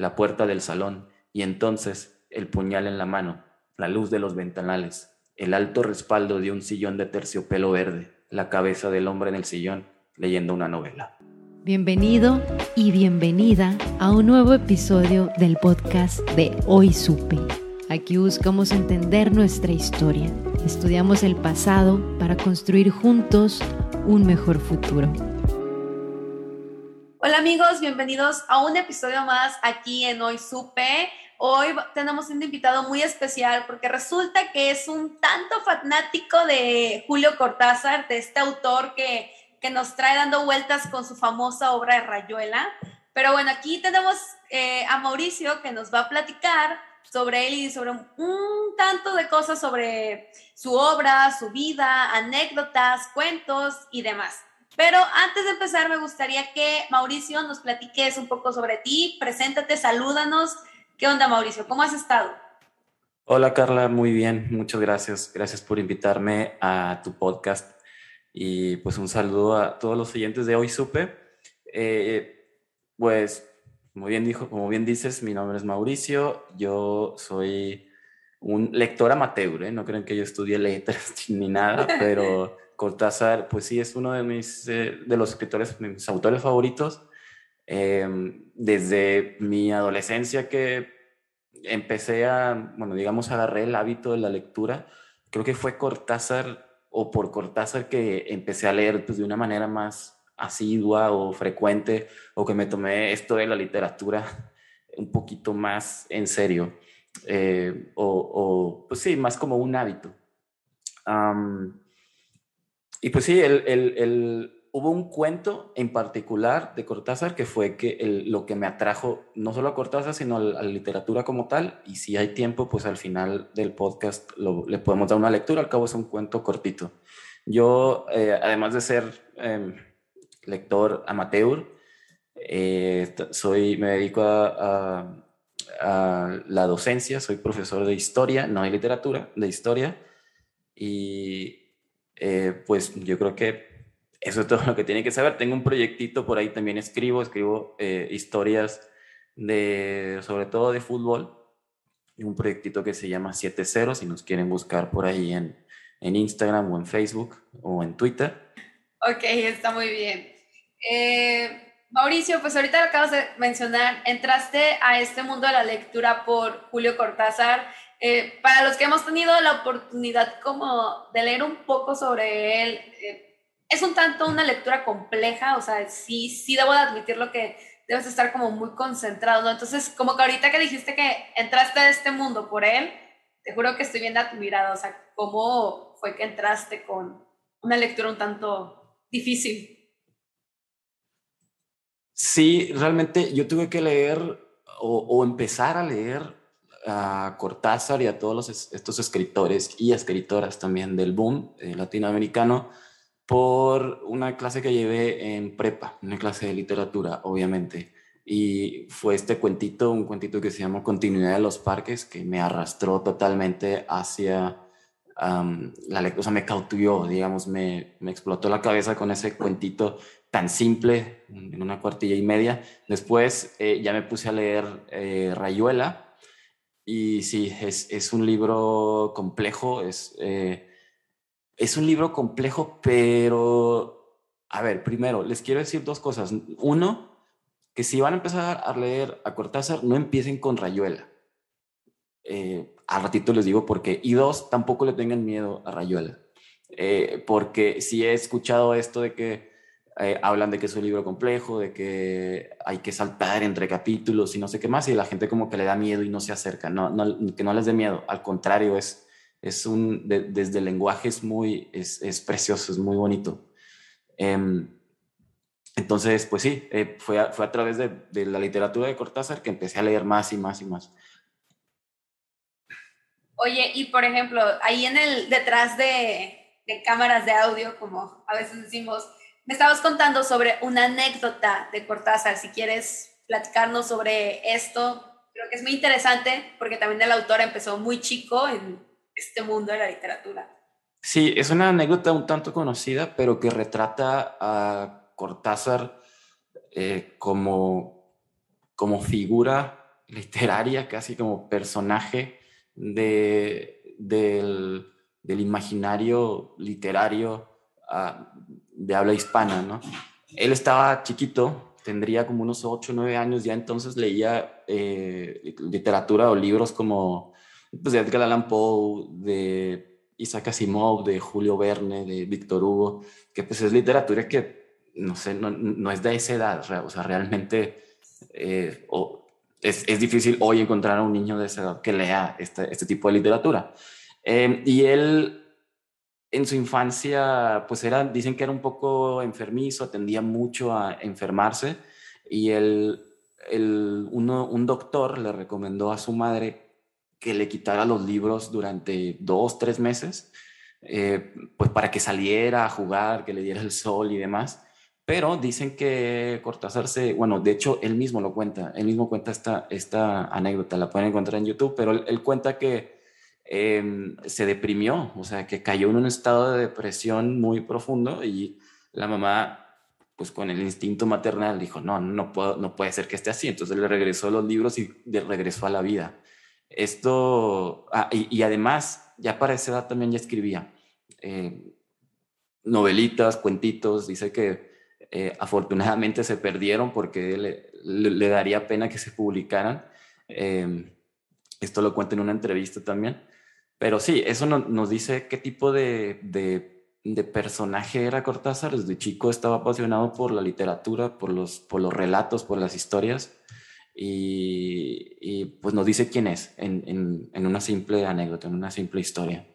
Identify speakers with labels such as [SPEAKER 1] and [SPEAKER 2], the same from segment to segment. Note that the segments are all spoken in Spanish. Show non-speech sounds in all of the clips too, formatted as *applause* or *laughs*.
[SPEAKER 1] La puerta del salón, y entonces el puñal en la mano, la luz de los ventanales, el alto respaldo de un sillón de terciopelo verde, la cabeza del hombre en el sillón leyendo una novela.
[SPEAKER 2] Bienvenido y bienvenida a un nuevo episodio del podcast de Hoy Supe. Aquí buscamos entender nuestra historia, estudiamos el pasado para construir juntos un mejor futuro.
[SPEAKER 3] Hola amigos, bienvenidos a un episodio más aquí en Hoy Supe. Hoy tenemos un invitado muy especial porque resulta que es un tanto fanático de Julio Cortázar, de este autor que, que nos trae dando vueltas con su famosa obra de Rayuela. Pero bueno, aquí tenemos eh, a Mauricio que nos va a platicar sobre él y sobre un tanto de cosas sobre su obra, su vida, anécdotas, cuentos y demás. Pero antes de empezar, me gustaría que Mauricio nos platiques un poco sobre ti, preséntate, salúdanos. ¿Qué onda, Mauricio? ¿Cómo has estado?
[SPEAKER 1] Hola, Carla, muy bien, muchas gracias. Gracias por invitarme a tu podcast y pues un saludo a todos los oyentes de Hoy Supe. Eh, pues, como bien, dijo, como bien dices, mi nombre es Mauricio, yo soy un lector amateur, ¿eh? no creen que yo estudie letras *laughs* ni nada, pero Cortázar, pues sí, es uno de mis, eh, de los escritores, mis autores favoritos. Em, desde mi adolescencia que empecé a, bueno, digamos, agarré el hábito de la lectura, creo que fue Cortázar o por Cortázar que empecé a leer pues, de una manera más asidua o frecuente, o que me tomé esto de la literatura un poquito más en serio, eh, o, o, pues sí, más como un hábito. Y pues sí, el, el, el, hubo un cuento en particular de Cortázar que fue que lo que me atrajo no solo a Cortázar, sino a la, literatura como tal. Y si hay tiempo, pues al final del podcast lo, le podemos dar una lectura. Al cabo es un cuento cortito. Yo, eh, además de ser eh, lector amateur, eh, soy, me dedico a, a, a la docencia, soy profesor de historia, no de literatura, de historia. Y eh, pues yo creo que eso es todo lo que tiene que saber. Tengo un proyectito por ahí, también escribo, escribo eh, historias de, sobre todo de fútbol, un proyectito que se llama 7-0, si nos quieren buscar por ahí en, en Instagram o en Facebook o en Twitter.
[SPEAKER 3] Ok, está muy bien. Eh, Mauricio, pues ahorita lo acabas de mencionar, entraste a este mundo de la lectura por Julio Cortázar eh, para los que hemos tenido la oportunidad como de leer un poco sobre él, eh, es un tanto una lectura compleja, o sea, sí, sí debo de admitirlo que debes estar como muy concentrado. Entonces, como que ahorita que dijiste que entraste a este mundo por él, te juro que estoy viendo a tu mirada, o sea, ¿cómo fue que entraste con una lectura un tanto difícil?
[SPEAKER 1] Sí, realmente yo tuve que leer o empezar a leer a Cortázar y a todos estos escritores y escritoras también del boom eh, latinoamericano por una clase que llevé en prepa, una clase de literatura, obviamente. Y fue este cuentito, un cuentito que se llama Continuidad de los Parques, que me arrastró totalmente hacia la lectura, o sea, me cautivó, digamos, me, me explotó la cabeza con ese cuentito tan simple, en una cuartilla y media. Después eh, ya me puse a leer eh, Rayuela, y sí, es, es un libro complejo, es, eh, es un libro complejo, pero, a ver, primero, les quiero decir dos cosas. Uno, que si van a empezar a leer a Cortázar, no empiecen con Rayuela. Eh, al ratito les digo por qué. Y dos, tampoco le tengan miedo a Rayuela. Eh, porque si he escuchado esto de que eh, hablan de que es un libro complejo, de que hay que saltar entre capítulos y no sé qué más, y la gente como que le da miedo y no se acerca, no, no que no les dé miedo, al contrario, es, es un, desde el lenguaje es muy, es, es, precioso, es muy bonito. Em, entonces, pues sí, eh, fue, a, fue a través de, de, la literatura de Cortázar que empecé a leer más y más y más.
[SPEAKER 3] Oye, y por ejemplo, ahí en el, detrás de, de cámaras de audio, como a veces decimos, me estabas contando sobre una anécdota de Cortázar, si quieres platicarnos sobre esto, creo que es muy interesante porque también el autor empezó muy chico en este mundo de la literatura.
[SPEAKER 1] Sí, es una anécdota un tanto conocida, pero que retrata a Cortázar eh, como, como figura literaria, casi como personaje de, del, imaginario literario uh, de habla hispana, ¿no? Él estaba chiquito, tendría como unos 8 o 9 años, ya entonces leía eh, literatura o libros como pues, de Edgar Allan Poe, de Isaac Asimov, de Julio Verne, de Víctor Hugo, que pues es literatura que, no sé, no, no es de esa edad, o sea, realmente eh, o, es, es, difícil hoy encontrar a un niño de esa edad que lea este, este tipo de literatura. Eh, y él en su infancia, pues era, dicen que era un poco enfermizo, tendía mucho a enfermarse y el, el, uno, un doctor le recomendó a su madre que le quitara los libros durante dos, tres meses, eh, pues para que saliera a jugar, que le diera el sol y demás. Pero dicen que Cortázar se, bueno, de hecho él mismo lo cuenta, él mismo cuenta esta, esta anécdota, la pueden encontrar en YouTube, pero él, él cuenta que eh, se deprimió, o sea, que cayó en un estado de depresión muy profundo y la mamá, pues con el instinto maternal, dijo, no, no, puedo, no puede ser que esté así. Entonces le regresó los libros y de regresó a la vida. Esto, ah, y, además, ya para esa edad también ya escribía eh, novelitas, cuentitos, dice que eh, afortunadamente se perdieron porque le, le, le, daría pena que se publicaran. Eh, esto lo cuenta en una entrevista también. Pero sí, eso no, nos dice qué tipo de, de, personaje era Cortázar. Desde chico estaba apasionado por la literatura, por los, por los relatos, por las historias. Y, y pues nos dice quién es en, en, en una simple anécdota, en una simple historia.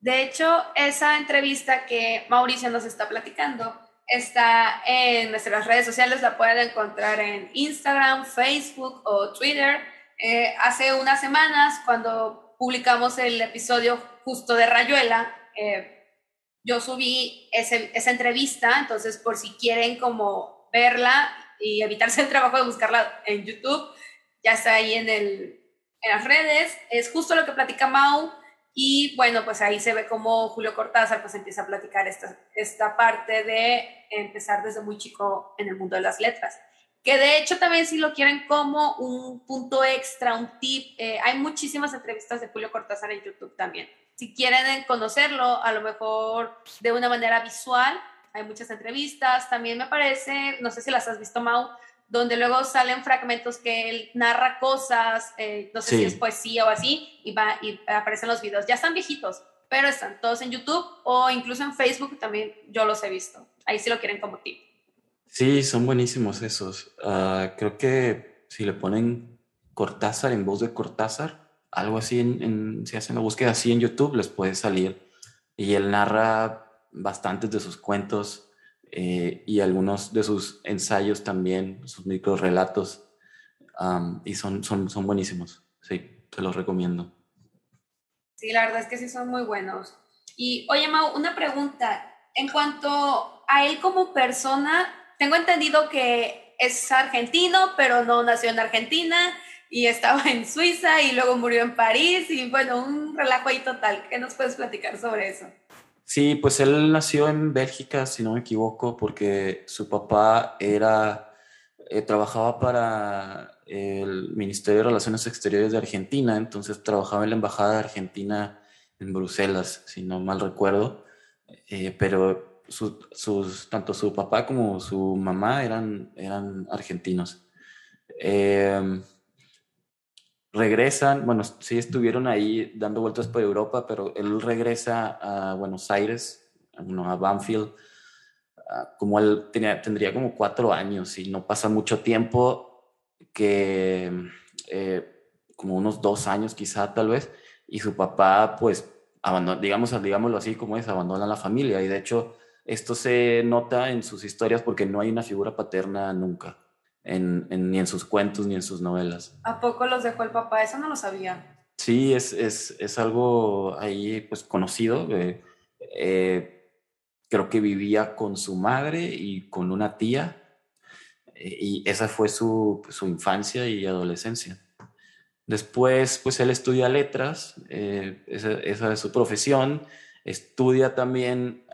[SPEAKER 3] De hecho, esa entrevista que Mauricio nos está platicando está en nuestras redes sociales, la pueden encontrar en Instagram, Facebook o Twitter eh, hace unas semanas, cuando publicamos el episodio justo de Rayuela, eh, yo subí ese, esa entrevista, entonces por si quieren como verla y evitarse el trabajo de buscarla en YouTube, ya está ahí en, el, en las redes. Es justo lo que platica Mau. Y bueno, pues ahí se ve cómo Julio Cortázar pues empieza a platicar esta, esta parte de empezar desde muy chico en el mundo de las letras que de hecho también si lo quieren como un punto extra, un tip, eh, hay muchísimas entrevistas de Julio Cortázar en YouTube también. Si quieren conocerlo, a lo mejor de una manera visual, hay muchas entrevistas. También me parece, no sé si las has visto, Mau, donde luego salen fragmentos que él narra cosas, eh, no sé sí. si es poesía o así, y, va, y aparecen los videos. Ya están viejitos, pero están todos en YouTube o incluso en Facebook también yo los he visto. Ahí sí lo quieren como tip.
[SPEAKER 1] Sí, son buenísimos esos. Uh, creo que si le ponen Cortázar en voz de Cortázar, algo así, en, en, si hacen la búsqueda así en YouTube, les puede salir. Y él narra bastantes de sus cuentos eh, y algunos de sus ensayos también, sus micro relatos. Um, y son, son, son buenísimos. Sí, te los recomiendo.
[SPEAKER 3] Sí, la verdad es que sí son muy buenos. Y oye, Mau, una pregunta. En cuanto a él como persona, tengo entendido que es argentino, pero no nació en Argentina y estaba *laughs* en Suiza y luego murió en París y bueno, un relajo ahí total. ¿Qué nos puedes platicar sobre eso?
[SPEAKER 1] Sí, pues él nació en Bélgica, si no me equivoco, porque su papá era, eh, trabajaba para el Ministerio de Relaciones Exteriores de Argentina, entonces trabajaba en la Embajada de Argentina en Bruselas, si no mal recuerdo, eh, pero su, sus, tanto su papá como su mamá eran, eran argentinos. Eh, regresan, bueno, sí estuvieron ahí dando vueltas por Europa, pero él regresa a Buenos Aires, bueno, a Banfield, como él tenía, tendría como cuatro años y no pasa mucho tiempo que eh, como unos dos años quizá tal vez, y su papá pues abandona, digamos, digámoslo así como es, abandona la familia y de hecho esto se nota en sus historias porque no hay una figura paterna nunca, ni en sus cuentos ni en sus novelas.
[SPEAKER 3] ¿A poco los dejó el papá? Eso no lo sabía.
[SPEAKER 1] Sí, es, es, es algo ahí pues conocido. Eh, creo que vivía con su madre y con una tía eh, y esa fue su, su infancia y adolescencia. Después, pues él estudia letras, eh, esa, esa, es su profesión, estudia también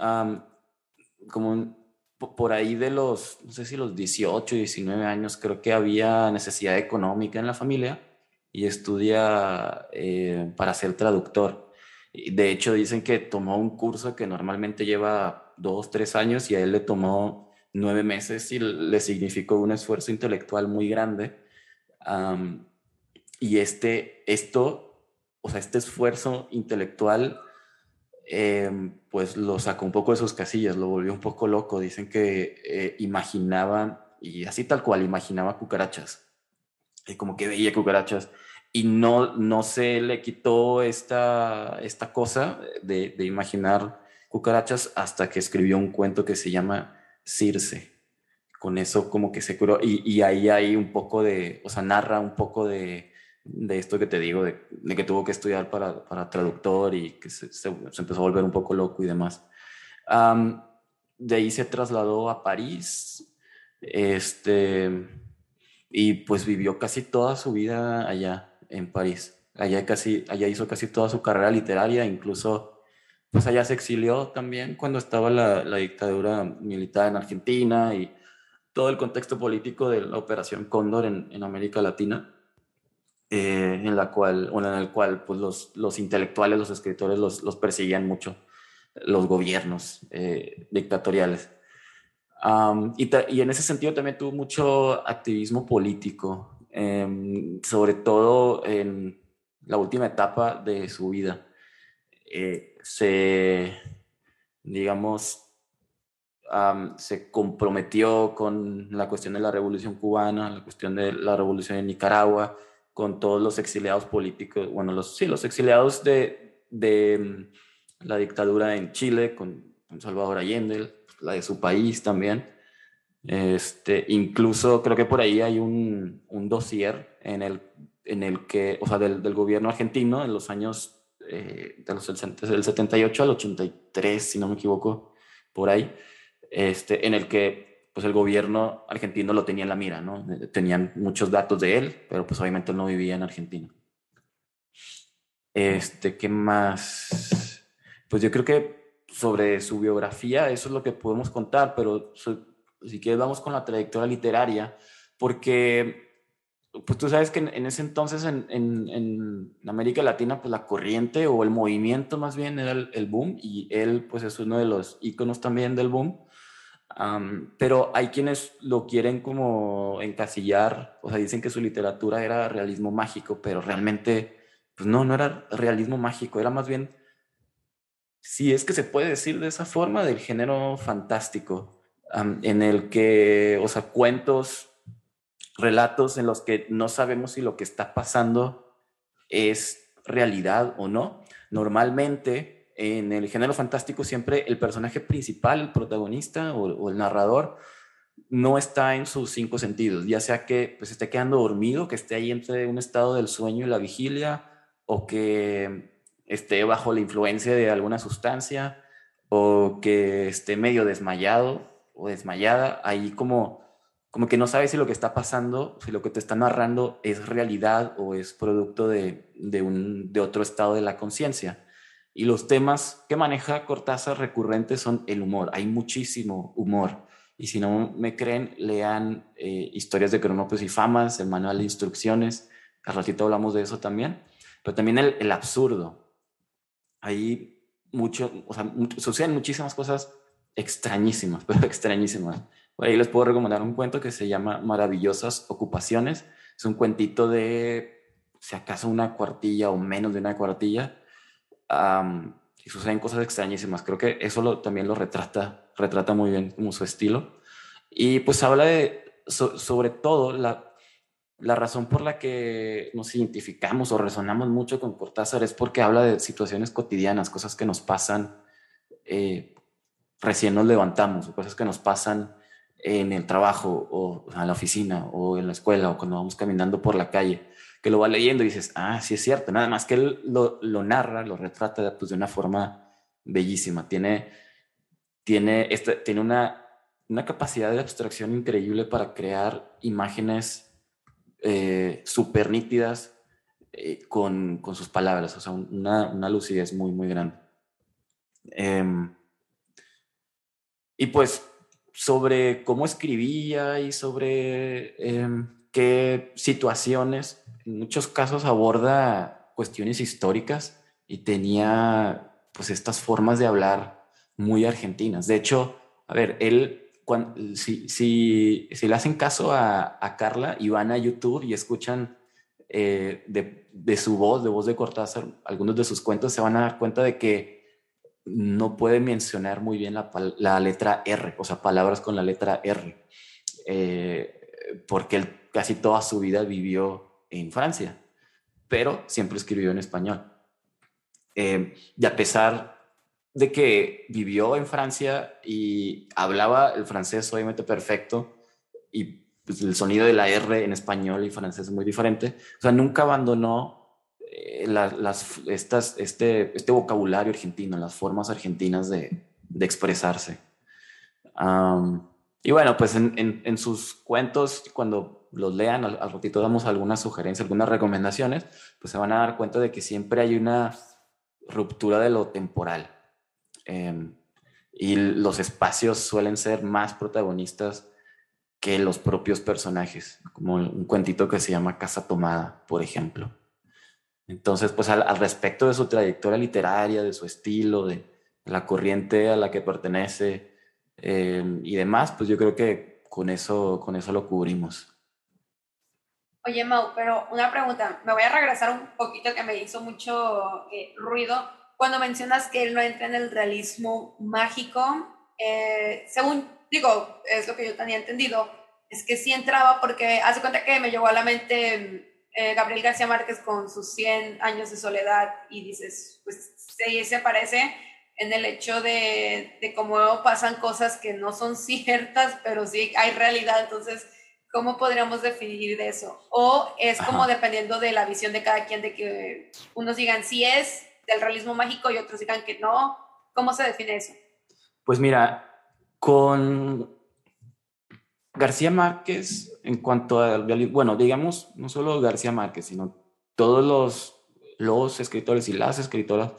[SPEAKER 1] como por ahí de los, no sé si los 18, 19 años, creo que había necesidad económica en la familia y estudia eh, para ser traductor. De hecho, dicen que tomó un curso que normalmente lleva dos, tres años y a él le tomó nueve meses y le significó un esfuerzo intelectual muy grande. y este, esto, o sea, este esfuerzo intelectual, em, pues lo sacó un poco de sus casillas, lo volvió un poco loco. Dicen que eh, imaginaba, y así tal cual, imaginaba cucarachas. Y como que veía cucarachas y no, no se le quitó esta, esta cosa de, imaginar cucarachas hasta que escribió un cuento que se llama Circe. Con eso como que se curó y, ahí hay un poco de, o sea, narra un poco de, de esto que te digo, de, que tuvo que estudiar para, para traductor y que se, se, empezó a volver un poco loco y demás. de ahí se trasladó a París, este, y pues vivió casi toda su vida allá en París. Allá, casi, allá hizo casi toda su carrera literaria, incluso pues allá se exilió también cuando estaba la, la dictadura militar en Argentina y todo el contexto político de la Operación Cóndor en, en América Latina, eh, en, la cual, en el cual pues, los, los intelectuales, los escritores los, los perseguían mucho, los gobiernos eh, dictatoriales. y, y, en ese sentido también tuvo mucho activismo político. Em, sobre todo en la última etapa de su vida. Eh, se, digamos, se comprometió con la cuestión de la revolución cubana, la cuestión de la revolución en Nicaragua, con todos los exiliados políticos, bueno, los, sí, los exiliados de, de mm, la dictadura en Chile, con, Salvador Allende, la de su país también. Este, incluso creo que por ahí hay un, un dossier en el, en el que, o sea, del, del gobierno argentino en los años eh, de los, del 78 al 83, si no me equivoco, por ahí, este, en el que pues el gobierno argentino lo tenía en la mira, ¿no? Tenían muchos datos de él, pero pues obviamente él no vivía en Argentina. Este, ¿qué más? Pues yo creo que sobre su biografía, eso es lo que podemos contar, pero si quieres vamos con la trayectoria literaria, porque pues tú sabes que en, ese entonces en, en, América Latina pues la corriente o el movimiento más bien era el, boom y él pues es uno de los íconos también del boom. Pero hay quienes lo quieren como encasillar, o sea, dicen que su literatura era realismo mágico, pero realmente, pues no, no era realismo mágico, era más bien, si es que se puede decir de esa forma, del género fantástico en el que, o sea, cuentos, relatos en los que no sabemos si lo que está pasando es realidad o no. Normalmente, en el género fantástico, siempre el personaje principal, el protagonista o, el narrador, no está en sus cinco sentidos, ya sea que pues, esté quedando dormido, que esté ahí entre un estado del sueño y la vigilia, o que esté bajo la influencia de alguna sustancia, o que esté medio desmayado, o desmayada, ahí como, como que no sabes si lo que está pasando, si lo que te está narrando es realidad o es producto de, de, un, de otro estado de la conciencia. Y los temas que maneja Cortázar recurrentes son el humor. Hay muchísimo humor. Y si no me creen, lean eh, Historias de Cronopes y Famas, el manual de instrucciones. Al ratito hablamos de eso también. Pero también el, absurdo. Ahí mucho, o sea, suceden muchísimas cosas extrañísimas, *laughs* pero extrañísimas. Ahí les puedo recomendar un cuento que se llama Maravillosas Ocupaciones. Es un cuentito de, si acaso, una cuartilla o menos de una cuartilla. Y suceden cosas extrañísimas. Creo que eso lo, también lo retrata, retrata muy bien como su estilo. Y pues habla de, sobre todo, la, la razón por la que nos identificamos o resonamos mucho con Cortázar es porque habla de situaciones cotidianas, cosas que nos pasan eh, recién nos levantamos, cosas que nos pasan en el trabajo o, en la oficina o en la escuela o cuando vamos caminando por la calle, que lo va leyendo y dices, ah, sí es cierto, nada más que él lo, narra, lo retrata pues, de una forma bellísima, tiene, tiene, este, tiene una, una capacidad de abstracción increíble para crear imágenes eh, súper nítidas eh, con, con, sus palabras, o sea, una, una lucidez muy, muy grande. Em, y pues sobre cómo escribía y sobre em, situaciones, en muchos casos aborda cuestiones históricas y tenía pues estas formas de hablar muy argentinas. De hecho, a ver, él, cuando, si, si, si, le hacen caso a, Carla y van a YouTube y escuchan eh, de, de, su voz, de voz de Cortázar, algunos de sus cuentos, se van a dar cuenta de que no puede mencionar muy bien la, letra R, o sea, palabras con la letra R, eh, porque él casi toda su vida vivió en Francia, pero siempre escribió en español. Eh, y a pesar de que vivió en Francia y hablaba el francés obviamente perfecto, y pues, el sonido de la R en español y francés es muy diferente, o sea, nunca abandonó eh, las, estas, este, este vocabulario argentino, las formas argentinas de, de expresarse. Y bueno, pues en, en, sus cuentos, cuando los lean, al, ratito damos algunas sugerencias, algunas recomendaciones, pues se van a dar cuenta de que siempre hay una ruptura de lo temporal. Em, y los espacios suelen ser más protagonistas que los propios personajes, como un cuentito que se llama Casa Tomada, por ejemplo. Entonces, pues al, respecto de su trayectoria literaria, de su estilo, de, la corriente a la que pertenece eh, y demás, pues yo creo que con eso, con eso lo cubrimos.
[SPEAKER 3] Oye, Mau, pero una pregunta, me voy a regresar un poquito que me hizo mucho eh, ruido. Cuando mencionas que él no entra en el realismo mágico, eh, según digo, es lo que yo tenía entendido, es que sí entraba porque hace cuenta que me llegó a la mente eh, Gabriel García Márquez con sus 100 años de soledad y dices, pues sí, se parece en el hecho de, de cómo pasan cosas que no son *laughs* ciertas, pero sí hay realidad. Entonces, ¿cómo podríamos definir eso? O es como dependiendo de la visión de cada quien, de que unos digan sí es del realismo mágico y otros digan que no. ¿Cómo se define eso?
[SPEAKER 1] Pues mira, con García Márquez, en cuanto a, bueno, digamos, no solo García Márquez, sino todos los, los escritores y las escritoras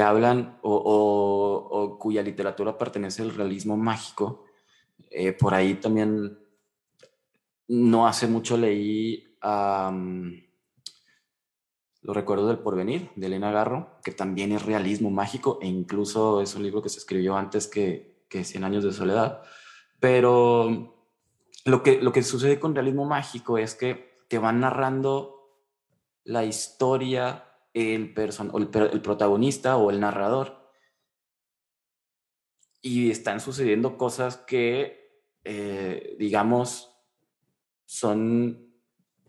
[SPEAKER 1] hablan o, cuya literatura pertenece al realismo mágico, eh, por ahí también no hace mucho leí Los recuerdos del porvenir de Elena Garro, que también es realismo mágico e incluso es un libro que se escribió antes que, que Cien años de soledad, pero lo que, lo que sucede con realismo mágico es que te van narrando la historia el, person el, el protagonista o el narrador. Y están sucediendo cosas que, eh, digamos, son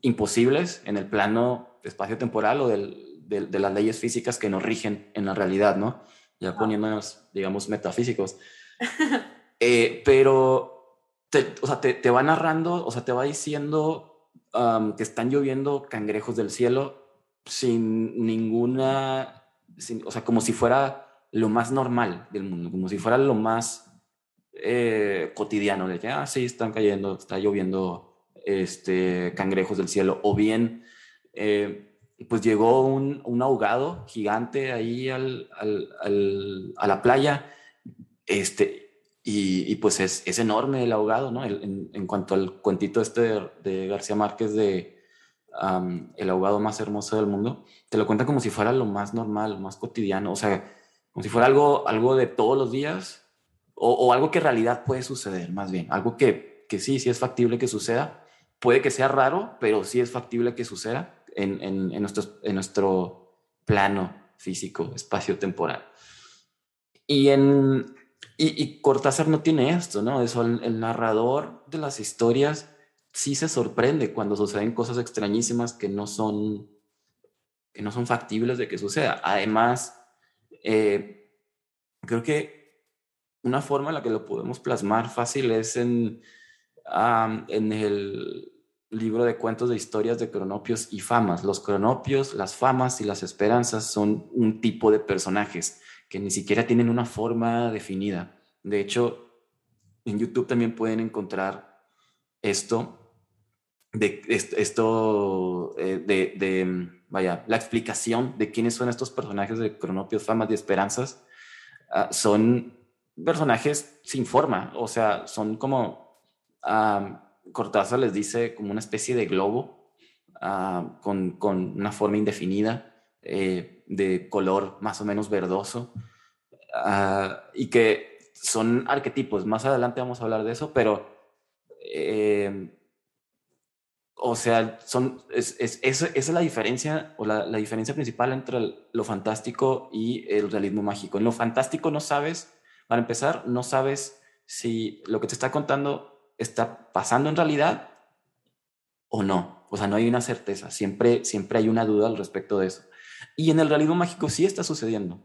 [SPEAKER 1] imposibles en el plano espacio-temporal o del, de las leyes físicas que nos rigen en la realidad, ¿no? Ya poniéndonos, digamos, metafísicos. *laughs* Eh, pero te, o sea, te, te, va narrando, o sea, te va diciendo que están lloviendo cangrejos del cielo sin ninguna, o sea, como si fuera lo más normal del mundo, como si fuera lo más eh, cotidiano, de que, ah, sí, están cayendo, está lloviendo este, cangrejos del cielo, o bien, eh, pues llegó un, ahogado gigante ahí al, al, a la playa, este, y, pues es, es, enorme el ahogado, ¿no? en, cuanto al cuentito este de, García Márquez de El ahogado más hermoso del mundo, te lo cuenta como si fuera lo más normal, lo más cotidiano, o sea, como si fuera algo, algo de todos los días o, o algo que en realidad puede suceder, más bien, algo que, que, sí, sí es factible que suceda. Puede que sea raro, pero sí es factible que suceda en, en, en nuestro, en nuestro plano físico, espacio-temporal. Y en, y, Cortázar no tiene esto, ¿no? Eso, el, narrador de las historias sí se sorprende cuando suceden cosas extrañísimas que no son, que no son factibles de que suceda. Además, eh, creo que una forma en la que lo podemos plasmar fácil es en, en el libro de cuentos de historias de cronopios y famas. Los cronopios, las famas y las esperanzas son un tipo de personajes que ni siquiera tienen una forma definida. De hecho, en YouTube también pueden encontrar esto, de, esto eh, de, de, vaya, la explicación de quiénes son estos personajes de cronopios, famas y esperanzas. Ah, son personajes sin forma, o sea, son como... Cortázar les dice como una especie de globo ah, con, con, una forma indefinida, eh, de color más o menos verdoso, y que son arquetipos. Más adelante vamos a hablar de eso, pero, eh, o sea, son, es, es, esa es la diferencia, o la, la diferencia principal entre lo fantástico y el realismo mágico. En lo fantástico no sabes, para empezar, no sabes si lo que te está contando está pasando en realidad o no. O sea, no hay una certeza, siempre, siempre hay una duda al respecto de eso. Y en el realismo mágico sí está sucediendo.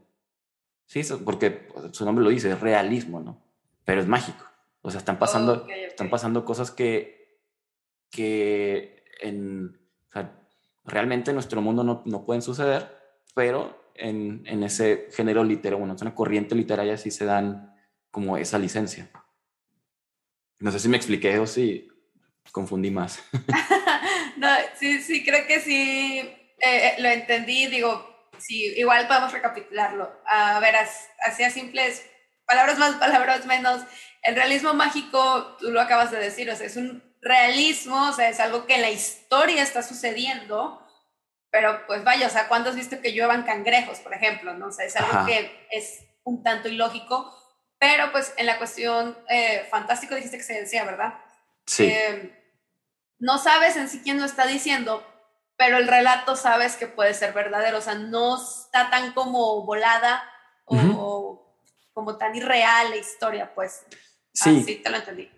[SPEAKER 1] Sí, porque su nombre lo dice, es realismo, ¿no? Pero es mágico. O sea, están pasando, Están pasando cosas que, que en, realmente en nuestro mundo no, no pueden suceder, pero en, en, ese género literario, bueno, es una corriente literaria sí se dan como esa licencia. No sé si me expliqué o si confundí más. *laughs* *laughs*
[SPEAKER 3] no, sí, sí, creo que sí eh, eh, lo entendí. Digo, sí, igual podemos recapitularlo. A ver, así a simples palabras más, palabras menos. El realismo mágico, tú lo acabas de decir, o sea, es un realismo, o sea, es algo que en la historia está sucediendo, pero pues vaya, o sea, ¿cuándo has visto que lluevan cangrejos, por ejemplo? ¿no? O sea, es algo que es un tanto ilógico pero pues en la cuestión eh, fantástico dijiste que se decía, ¿verdad?
[SPEAKER 1] Sí. Eh,
[SPEAKER 3] no sabes en sí quién lo está diciendo, pero el relato sabes que puede ser verdadero, o sea, no está tan como volada o, como tan irreal la historia, pues.
[SPEAKER 1] Sí.
[SPEAKER 3] sí, te lo entendí.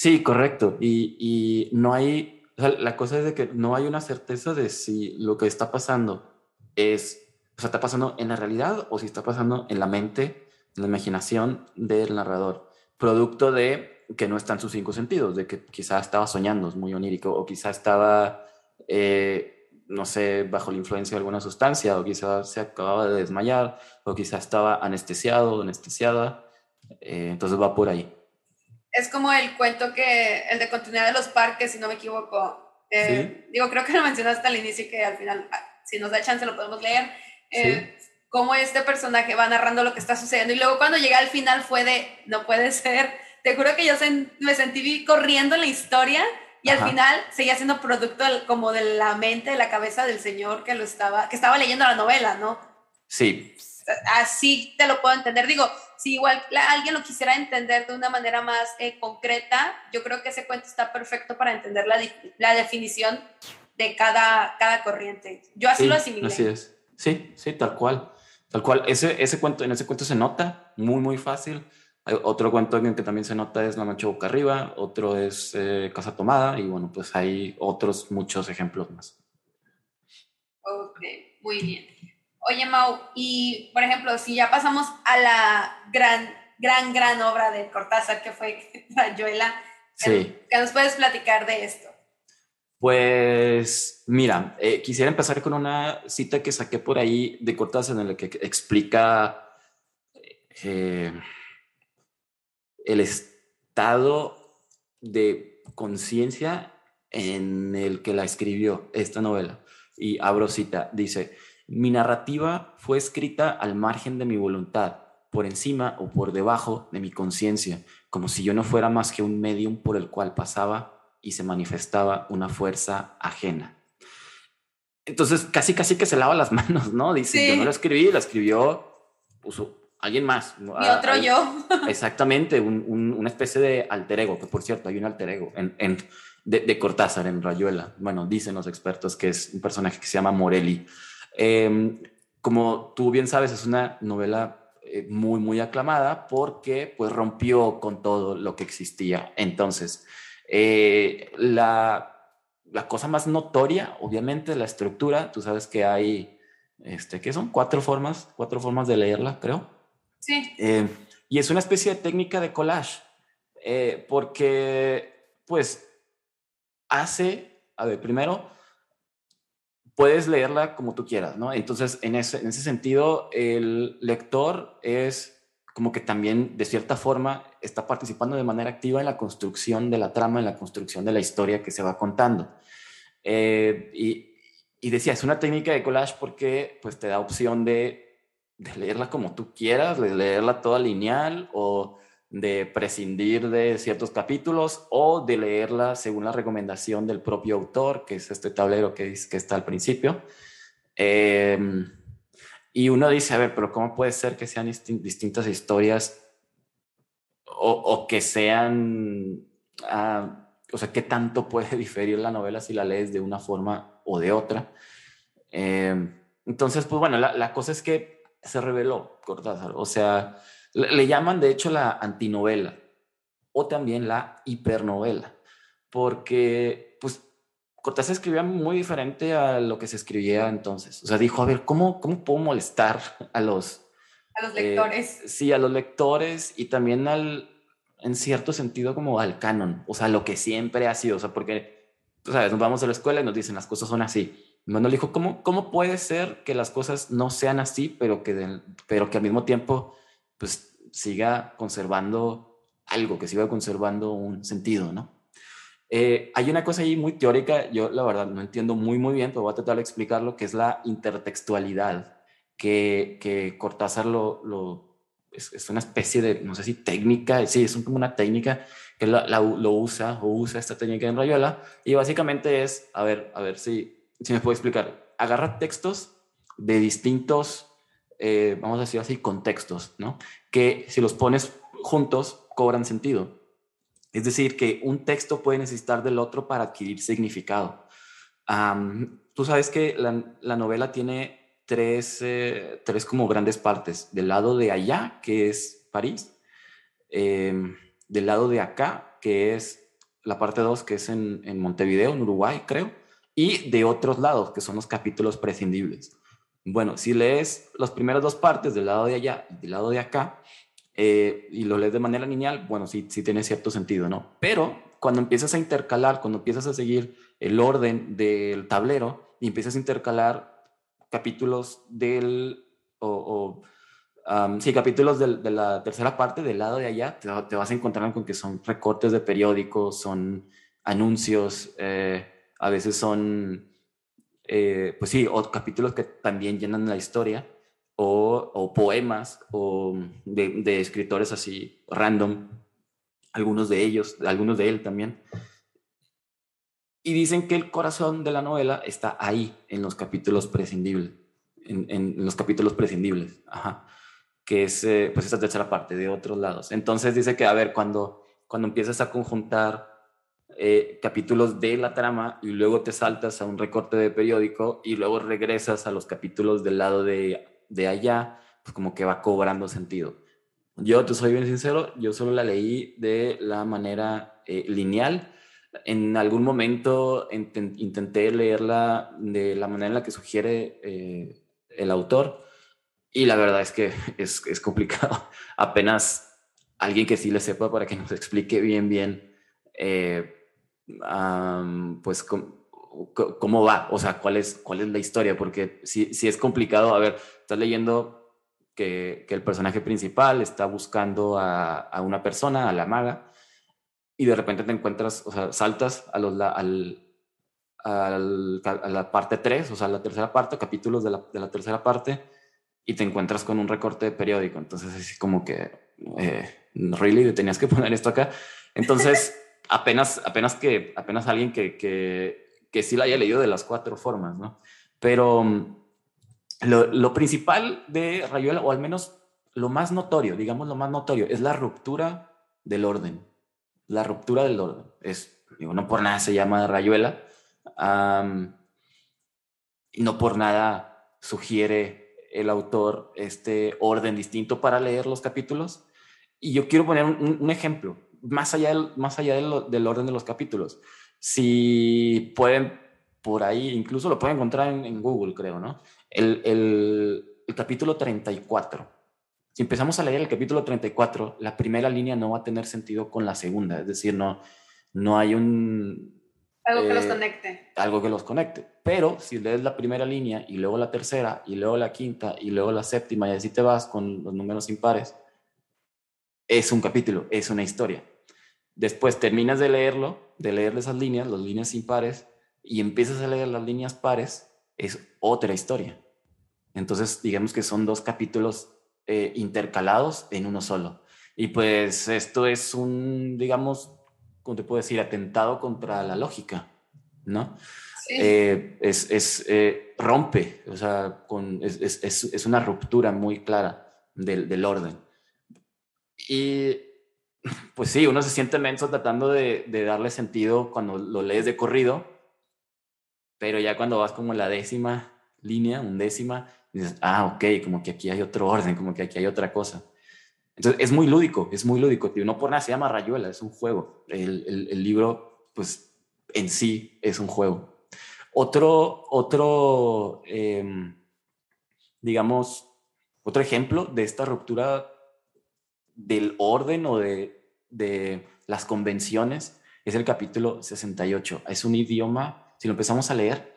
[SPEAKER 1] Sí, correcto. Y, y no hay, la cosa es de que no hay una certeza de si lo que está pasando es, o sea, está pasando en la realidad o si está pasando en la mente la imaginación del narrador, producto de que no están sus cinco sentidos, de que quizá estaba soñando, es muy onírico, o quizá estaba, eh, no sé, bajo la influencia de alguna sustancia, o quizá se acababa de desmayar, o quizá estaba anestesiado o anestesiada, eh, entonces va por ahí.
[SPEAKER 3] Es como el cuento que, el de continuidad de los parques, si no me equivoco. Eh, digo, creo que lo mencionaste al inicio y que al final, ah, si nos da chance, lo podemos leer. ¿Sí? cómo este personaje va narrando lo que está sucediendo. Y luego cuando llega al final fue de, no puede ser. Te juro que yo me sentí corriendo en la historia y al final seguía siendo producto como de la mente, de la cabeza del señor que lo estaba, que estaba leyendo la novela, ¿no?
[SPEAKER 1] Sí.
[SPEAKER 3] Así te lo puedo entender. Digo, si igual alguien lo quisiera entender de una manera más eh, concreta, yo creo que ese cuento está perfecto para entender la, la definición de cada, cada corriente. Yo así lo asimilé.
[SPEAKER 1] Así es. Sí, sí, tal cual. Tal cual, ese, ese cuento, en ese cuento se nota muy, muy fácil. Hay otro cuento en que también se nota es La Noche Boca Arriba, otro es eh, Casa Tomada y bueno, pues hay otros muchos ejemplos más.
[SPEAKER 3] Ok, muy bien. Oye, Mau, y por ejemplo, si ya pasamos a la gran, gran, gran obra de Cortázar que fue *laughs* Rayuela,
[SPEAKER 1] sí.
[SPEAKER 3] ¿qué nos puedes platicar de esto?
[SPEAKER 1] Pues mira, eh, quisiera empezar con una cita que saqué por ahí de Cortázar en la que explica eh, el estado de conciencia en el que la escribió esta novela. Y abro cita, dice, mi narrativa fue escrita al margen de mi voluntad, por encima o por debajo de mi conciencia, como si yo no fuera más que un medium por el cual pasaba y se manifestaba una fuerza ajena. Entonces, casi, casi que se lava las *laughs* manos, ¿no? Dice, yo no la escribí, la escribió puso alguien más.
[SPEAKER 3] Y otro yo. *laughs*
[SPEAKER 1] Exactamente, una especie de alter ego, que por cierto, hay un alter ego en, de, Cortázar en Rayuela. Bueno, dicen los expertos que es un personaje que se llama Morelli. Em, como tú bien sabes, es una novela eh, muy, muy aclamada porque pues rompió con todo lo que existía. Entonces, eh, la, la, cosa más notoria, obviamente, la estructura, tú sabes que hay, este, ¿qué son? Cuatro formas, cuatro formas de leerla, creo.
[SPEAKER 3] Sí.
[SPEAKER 1] Eh, Y es una especie de técnica de collage, eh, porque pues hace, a ver, primero, puedes leerla como tú quieras, ¿no? Entonces, en ese, en ese sentido, el lector es como que también, de cierta forma, está participando de manera activa en la construcción de la trama, en la construcción de la historia que se va contando. Eh, y, y, decía, es una técnica de collage porque pues, te da opción de, de leerla como tú quieras, de leerla toda lineal o de prescindir de ciertos capítulos o de leerla según la recomendación del propio autor, que es este tablero que, que está al principio. Em, y uno dice, a ver, pero ¿cómo puede ser que sean distintas historias o, que sean, ah, o sea, qué tanto puede *laughs* diferir la novela si la lees de una forma o de otra? Em, entonces, pues bueno, la, la cosa es que se reveló Cortázar, o sea, le, llaman de hecho la antinovela o también la hipernovela, porque pues Cortázar escribía muy diferente a lo que se escribía entonces. O sea, dijo, a ver, ¿cómo, cómo puedo molestar a los...
[SPEAKER 3] A los lectores.
[SPEAKER 1] Eh, sí, a los lectores y también al, en cierto sentido, como al canon, o sea, lo que siempre ha sido, o sea, porque, tú sabes, nos vamos a la escuela y nos dicen las cosas son así. Manuel dijo, ¿cómo, ¿cómo puede ser que las cosas no sean así, pero que, pero que al mismo tiempo pues siga conservando algo, que siga conservando un sentido, ¿no? Eh, hay una cosa ahí muy teórica, yo la verdad no entiendo muy muy bien, pero voy a tratar de explicarlo, que es la intertextualidad, que, que Cortázar lo, lo es, una especie de, no sé si técnica, sí, es como una técnica que la, lo usa o usa esta técnica en Rayuela, y básicamente es, a ver, a ver si, si me puedo explicar, agarra textos de distintos eh, vamos a decir así, contextos, ¿no? Que si los pones juntos, cobran sentido. Es decir, que un texto puede necesitar del otro para adquirir significado. tú sabes que la, novela tiene tres, eh, tres, como grandes partes. Del lado de allá, que es París. Em, del lado de acá, que es la parte 2, que es en, en Montevideo, en Uruguay, creo. Y de otros lados, que son los capítulos prescindibles. Bueno, si lees las primeras dos partes del lado de allá y del lado de acá, eh, y lo lees de manera lineal, bueno, sí, sí tiene cierto sentido, ¿no? Pero cuando empiezas a intercalar, cuando empiezas a seguir el orden del tablero y empiezas a intercalar capítulos del, o, sí, capítulos de la tercera parte del lado de allá, te, vas a encontrar con que son recortes de periódicos, son anuncios, eh, a veces son eh, pues sí, o capítulos que también llenan la historia, o, poemas, o de, escritores así random, algunos de ellos, algunos de él también. Y dicen que el corazón de la novela está ahí, en los capítulos prescindibles, en, los capítulos prescindibles, que es eh, pues esa tercera parte de otros lados. Entonces dice que, a ver, cuando, cuando empiezas a conjuntar eh, capítulos de la trama y luego te saltas a un recorte de periódico y luego regresas a los capítulos del lado de, de allá, pues como que va cobrando sentido. Yo te soy bien sincero, yo solo la leí de la manera eh, lineal. En algún momento intenté leerla de la manera en la que sugiere eh, el autor y la verdad es que *laughs* es, es complicado. *laughs* Apenas alguien que sí le sepa para que nos explique bien, bien eh, pues cómo va, o sea, cuál es, cuál es la historia, porque si, si es complicado, a ver, estás leyendo que, que el personaje principal está buscando a, a, una persona, a la maga, y de repente te encuentras, o sea, saltas a, los, al, al, la parte 3, o sea, la tercera parte, capítulos de la, de la, tercera parte, y te encuentras con un recorte de periódico, entonces es como que, eh, really, tenías que poner esto acá. Entonces apenas, apenas que, apenas alguien que, que, sí la haya leído de las cuatro formas, ¿no? Pero mm, lo, principal de Rayuela, o al menos lo más notorio, digamos lo más notorio, es la ruptura del orden. La ruptura del orden. Es, no por nada se llama Rayuela. no por nada sugiere el autor este orden distinto para leer los capítulos. Y yo quiero poner un ejemplo más allá, del, más allá del, orden de los capítulos. Si pueden, por ahí, incluso lo pueden encontrar en, Google, creo, ¿no? El, el, el, capítulo 34. si empezamos a leer el capítulo 34, la primera línea no va a tener sentido con la segunda, es decir, no, no hay un...
[SPEAKER 3] Algo que los eh, conecte.
[SPEAKER 1] Algo que los conecte. Pero si lees la primera línea y luego la tercera y luego la quinta y luego la séptima y así te vas con los números impares, es un capítulo, es una historia. Después terminas de leerlo, de leer esas líneas, las líneas impares, y empiezas a leer las líneas pares, es otra historia. Entonces, digamos que son dos capítulos eh, intercalados en uno solo. Y pues esto es un, digamos, ¿cómo te puedo decir? Atentado contra la lógica, ¿no? Eh, es, es eh, rompe, o sea, con, es, es, es, una ruptura muy clara del, del orden. Y pues sí, uno se siente menso tratando de, darle sentido cuando lo lees de corrido, pero ya cuando vas como la décima línea, undécima, dices, ah, ok, como que aquí hay otro orden, como que aquí hay otra cosa. Entonces es muy lúdico, es muy lúdico, tío. No por nada se llama Rayuela, es un juego. El, el, libro, pues en sí es un juego. Otro, otro, eh, digamos, otro ejemplo de esta ruptura del orden o de, de las convenciones es el capítulo 68. Es un idioma, si lo empezamos a leer,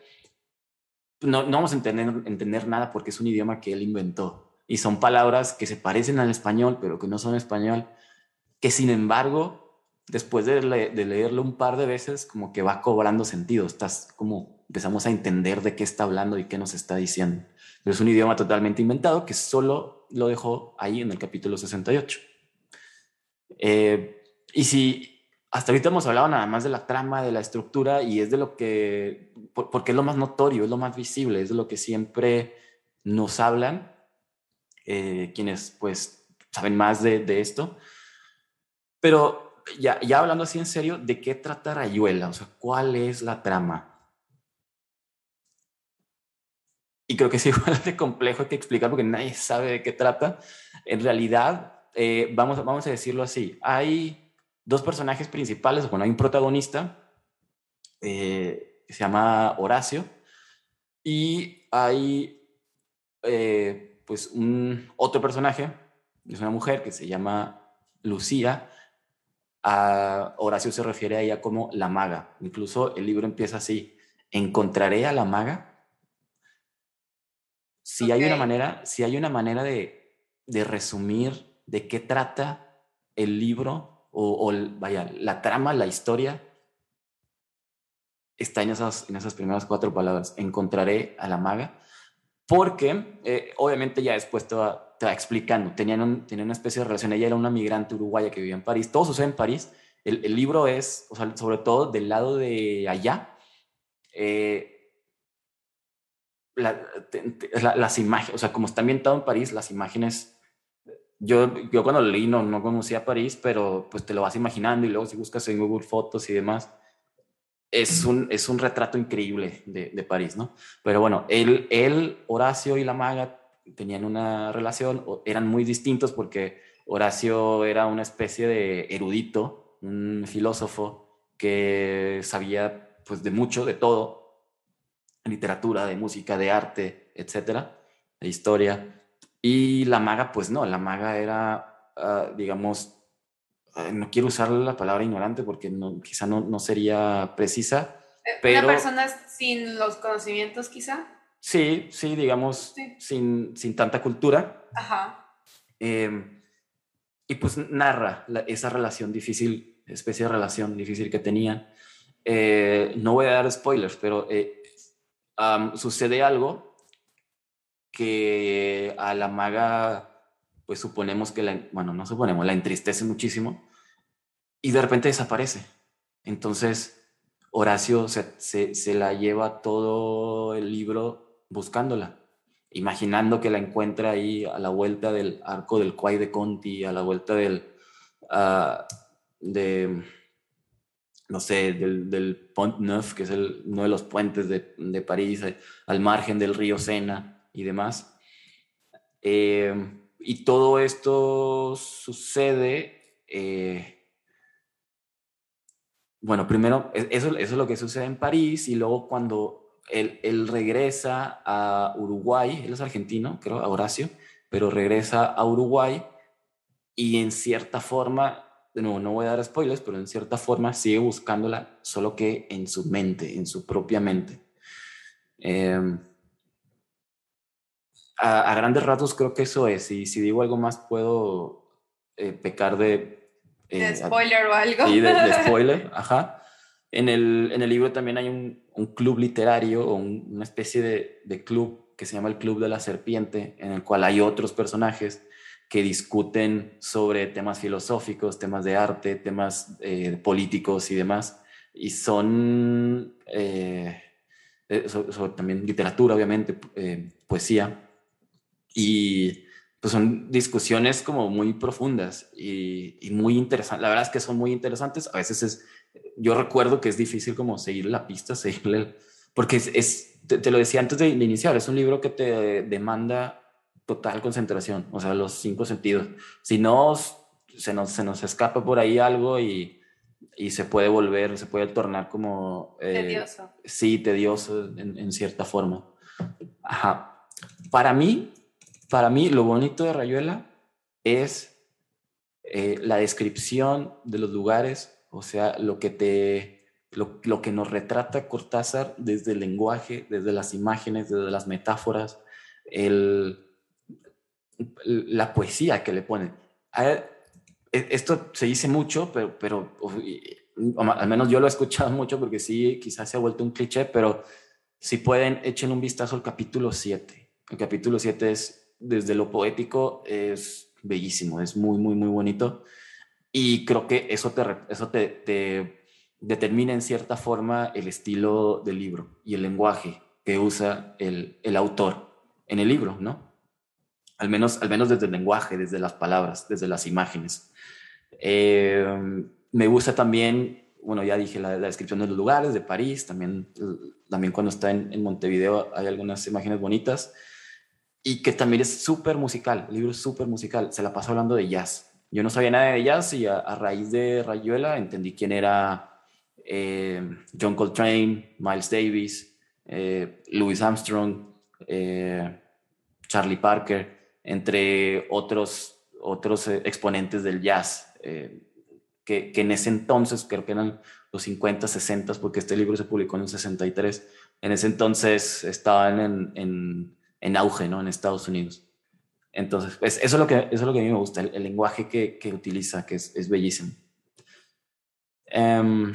[SPEAKER 1] no, no vamos a entender, entender nada porque es un idioma que él inventó. Y son palabras que se parecen al español, pero que no son español, que sin embargo, después de, de leerlo un par de veces, como que va cobrando sentido. Estás como, empezamos a entender de qué está hablando y qué nos está diciendo. Es un idioma totalmente inventado que solo lo dejó ahí en el capítulo 68. Eh, y si hasta ahorita hemos hablado nada más de la trama, de la estructura, y es de lo que, porque es lo más notorio, es lo más visible, es de lo que siempre nos hablan eh, quienes pues saben más de, de, esto. Pero ya, ya hablando así en serio, ¿de qué trata Rayuela? O sea, ¿cuál es la trama? Y creo que es *laughs* igual de complejo que explicar porque nadie sabe de qué trata. En realidad, eh, vamos, vamos a decirlo así, hay dos personajes principales, bueno, hay un protagonista eh, que se llama Horacio y hay eh, pues un otro personaje, es una mujer que se llama Lucía. A Horacio se refiere a ella como la maga. Incluso el libro empieza así, encontraré a la maga. Si hay una manera, si hay una manera de, de resumir de qué trata el libro o, vaya, la trama, la historia, está en esas, en esas primeras cuatro palabras. Encontraré a la maga, porque eh, obviamente ya después te va, te va explicando. Tenían, una especie de relación. Ella era una migrante uruguaya que vivía en París. Todo sucede en París. El, el libro es, o sea, sobre todo del lado de allá, eh, las imágenes, o sea, como está ambientado en París, las imágenes yo, yo cuando leí no, no conocía París, pero pues te lo vas imaginando y luego si buscas en Google Fotos y demás, es un, es un retrato increíble de, de París, ¿no? Pero bueno, él, él, Horacio y la maga tenían una relación, eran muy distintos porque Horacio era una especie de erudito, un filósofo que sabía pues de mucho, de todo, literatura, de música, de arte, etcétera, de historia. Y la maga, pues no, la maga era, ah, digamos, no quiero usar la palabra ignorante porque no, quizá no, no sería precisa.
[SPEAKER 3] Eh,
[SPEAKER 1] pero,
[SPEAKER 3] ¿Una persona sin los conocimientos quizá?
[SPEAKER 1] Sí, sí, digamos, Sin, sin tanta cultura.
[SPEAKER 3] Ajá.
[SPEAKER 1] Em, y pues narra esa relación difícil, especie de relación difícil que tenían. Eh, no voy a dar spoilers, pero eh, sucede algo que a la maga, pues suponemos que la, bueno, no suponemos, la entristece muchísimo y de repente desaparece. Entonces, Horacio se, se, la lleva todo el libro buscándola, imaginando que la encuentra ahí a la vuelta del arco del Quai de Conti, a la vuelta del, de, no sé, del, Pont Neuf, que es uno de los puentes de, de París, al margen del río Sena y demás. Eh, y todo esto sucede, eh, bueno, primero, e-, eso, eso, es lo que sucede en París y luego cuando él, él, regresa a Uruguay, él es argentino, creo, a Horacio, pero regresa a Uruguay y en cierta forma, de nuevo, no voy a dar spoilers, pero en cierta forma sigue buscándola, solo que en su mente, en su propia mente. Em, a, grandes ratos creo que eso es, y si digo algo más puedo eh, pecar de...
[SPEAKER 3] de spoiler o algo.
[SPEAKER 1] Sí, de, *laughs* spoiler, ajá. En el, en el libro también hay un, un club literario o una especie de, de club que se llama el Club de la Serpiente, en el cual hay otros personajes que discuten sobre temas filosóficos, temas de arte, temas eh, políticos y demás. Y son eh, eh, sobre, también literatura, obviamente, poesía. Y pues son discusiones como muy profundas y, y, muy interesantes. La verdad es que son muy interesantes. A veces es, yo recuerdo que es difícil como seguir la pista, *laughs* seguirle, porque es te, lo decía antes de, iniciar, es un libro que te demanda total concentración, o sea, los cinco sentidos. Si no, se nos, se nos escapa por ahí algo y, y se puede volver, se puede tornar como...
[SPEAKER 3] Eh, tedioso.
[SPEAKER 1] Sí, tedioso en, cierta forma. Ajá. Para mí, para mí, lo bonito de Rayuela es eh, la descripción de los lugares, o sea, lo que te lo, que nos retrata Cortázar desde el lenguaje, desde las imágenes, desde las metáforas, el, la poesía que le pone. E, esto se dice mucho, pero, pero al menos yo lo he escuchado *laughs* mucho porque sí, quizás se ha vuelto un cliché, pero si pueden, echen un vistazo al capítulo 7. El capítulo 7 es, desde lo poético, es bellísimo, es muy, muy, muy bonito. Y creo que eso te, eso te, te determina en cierta forma el estilo del libro y el lenguaje que usa el, el autor en el libro, ¿no? Al menos, al menos desde el lenguaje, desde las palabras, desde las imágenes. Eh, me gusta también, bueno, ya dije la, descripción de los lugares, de París, también, también cuando está en, en Montevideo hay algunas imágenes bonitas y que también es súper musical, el libro es súper musical, se la pasa hablando de jazz. Yo no sabía nada de jazz y a, a raíz de Rayuela entendí quién era eh, John Coltrane, Miles Davis, eh, Louis Armstrong, eh, Charlie Parker, entre otros, otros exponentes del jazz, que, en ese entonces, creo que eran los 50, 60, porque este libro se publicó en el 63, en ese entonces estaban en, auge ¿no? en Estados Unidos. Entonces, pues, eso, es lo que, eso es lo que a mí me gusta, el, lenguaje que, utiliza, que es, bellísimo. Em,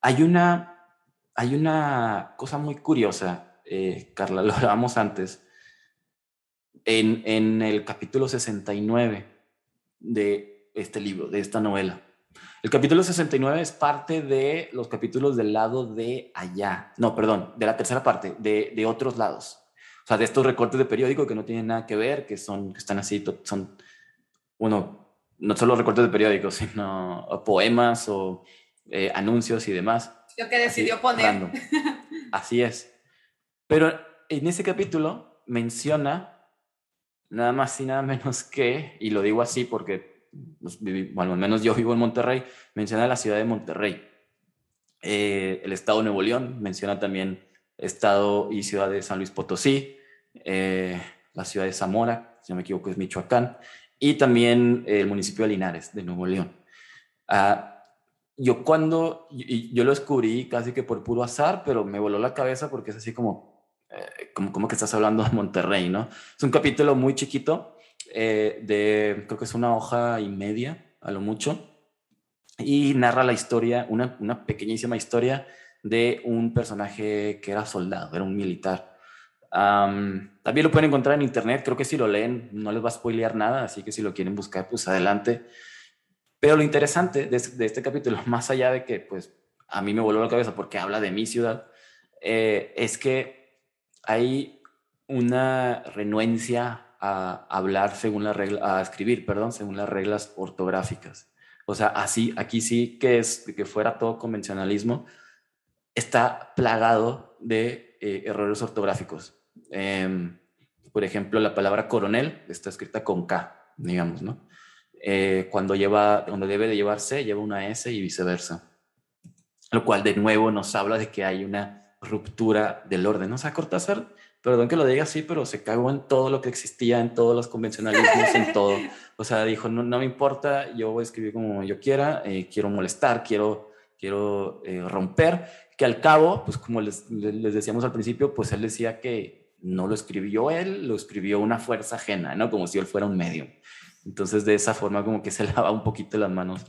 [SPEAKER 1] hay una, hay una cosa muy curiosa, eh, Carla, *laughs* lo hablábamos antes, en, en el capítulo 69 de este libro, de esta novela. El capítulo 69 es parte de los capítulos del lado de allá, no, perdón, de la tercera parte, de, de otros lados. O sea, de estos recortes de periódico que no tienen nada que ver, que son, que están así, son, uno, no solo recortes de periódico, *laughs* sino poemas o eh, anuncios y demás.
[SPEAKER 3] Lo que decidió poner. *laughs*
[SPEAKER 1] Así es. Pero en ese capítulo menciona nada más y nada menos que, y lo digo así porque, pues, bueno, al menos yo vivo en Monterrey, menciona la ciudad de Monterrey. Eh, el estado de Nuevo León, menciona también estado y ciudad de San Luis Potosí, eh, la ciudad de Zamora, si no me equivoco es Michoacán, y también el municipio de Linares, de Nuevo León. Ah, yo cuando, yo lo descubrí casi que por puro azar, pero me voló la cabeza porque es así como, eh, como, como, que estás hablando de Monterrey, ¿no? Es un capítulo muy chiquito, eh, de, creo que es una hoja y media, a lo mucho, y narra la historia, una, una pequeñísima historia de un personaje que era soldado, era un militar. También lo pueden encontrar en internet, creo que si lo leen no les va a spoilear nada, así que si lo quieren buscar, pues adelante. Pero lo interesante de, este capítulo, *laughs* más allá de que pues a mí me voló la cabeza porque habla de mi ciudad, eh, es que hay una renuencia a hablar según la regla, a escribir, perdón, según las reglas ortográficas. O sea, así, aquí sí que es que fuera todo convencionalismo, está plagado de eh, errores ortográficos. Em, por ejemplo, la palabra coronel está escrita con K, digamos, ¿no? Eh, cuando, lleva, cuando debe de llevarse, lleva una S y viceversa. Lo cual de nuevo nos habla de que hay una ruptura del orden. O sea, Cortázar perdón que lo diga así, pero se cagó en todo lo que existía, en todos los convencionalismos, en todo. O sea, dijo, no, no me importa, yo voy a escribir como yo quiera, eh, quiero molestar, quiero, quiero eh, romper, que al cabo, pues como les, les decíamos al principio, pues él decía que no lo escribió él, lo escribió una fuerza ajena, ¿no? Como si él fuera un medio. Entonces, de esa forma, como que se *laughs* lava un poquito las manos.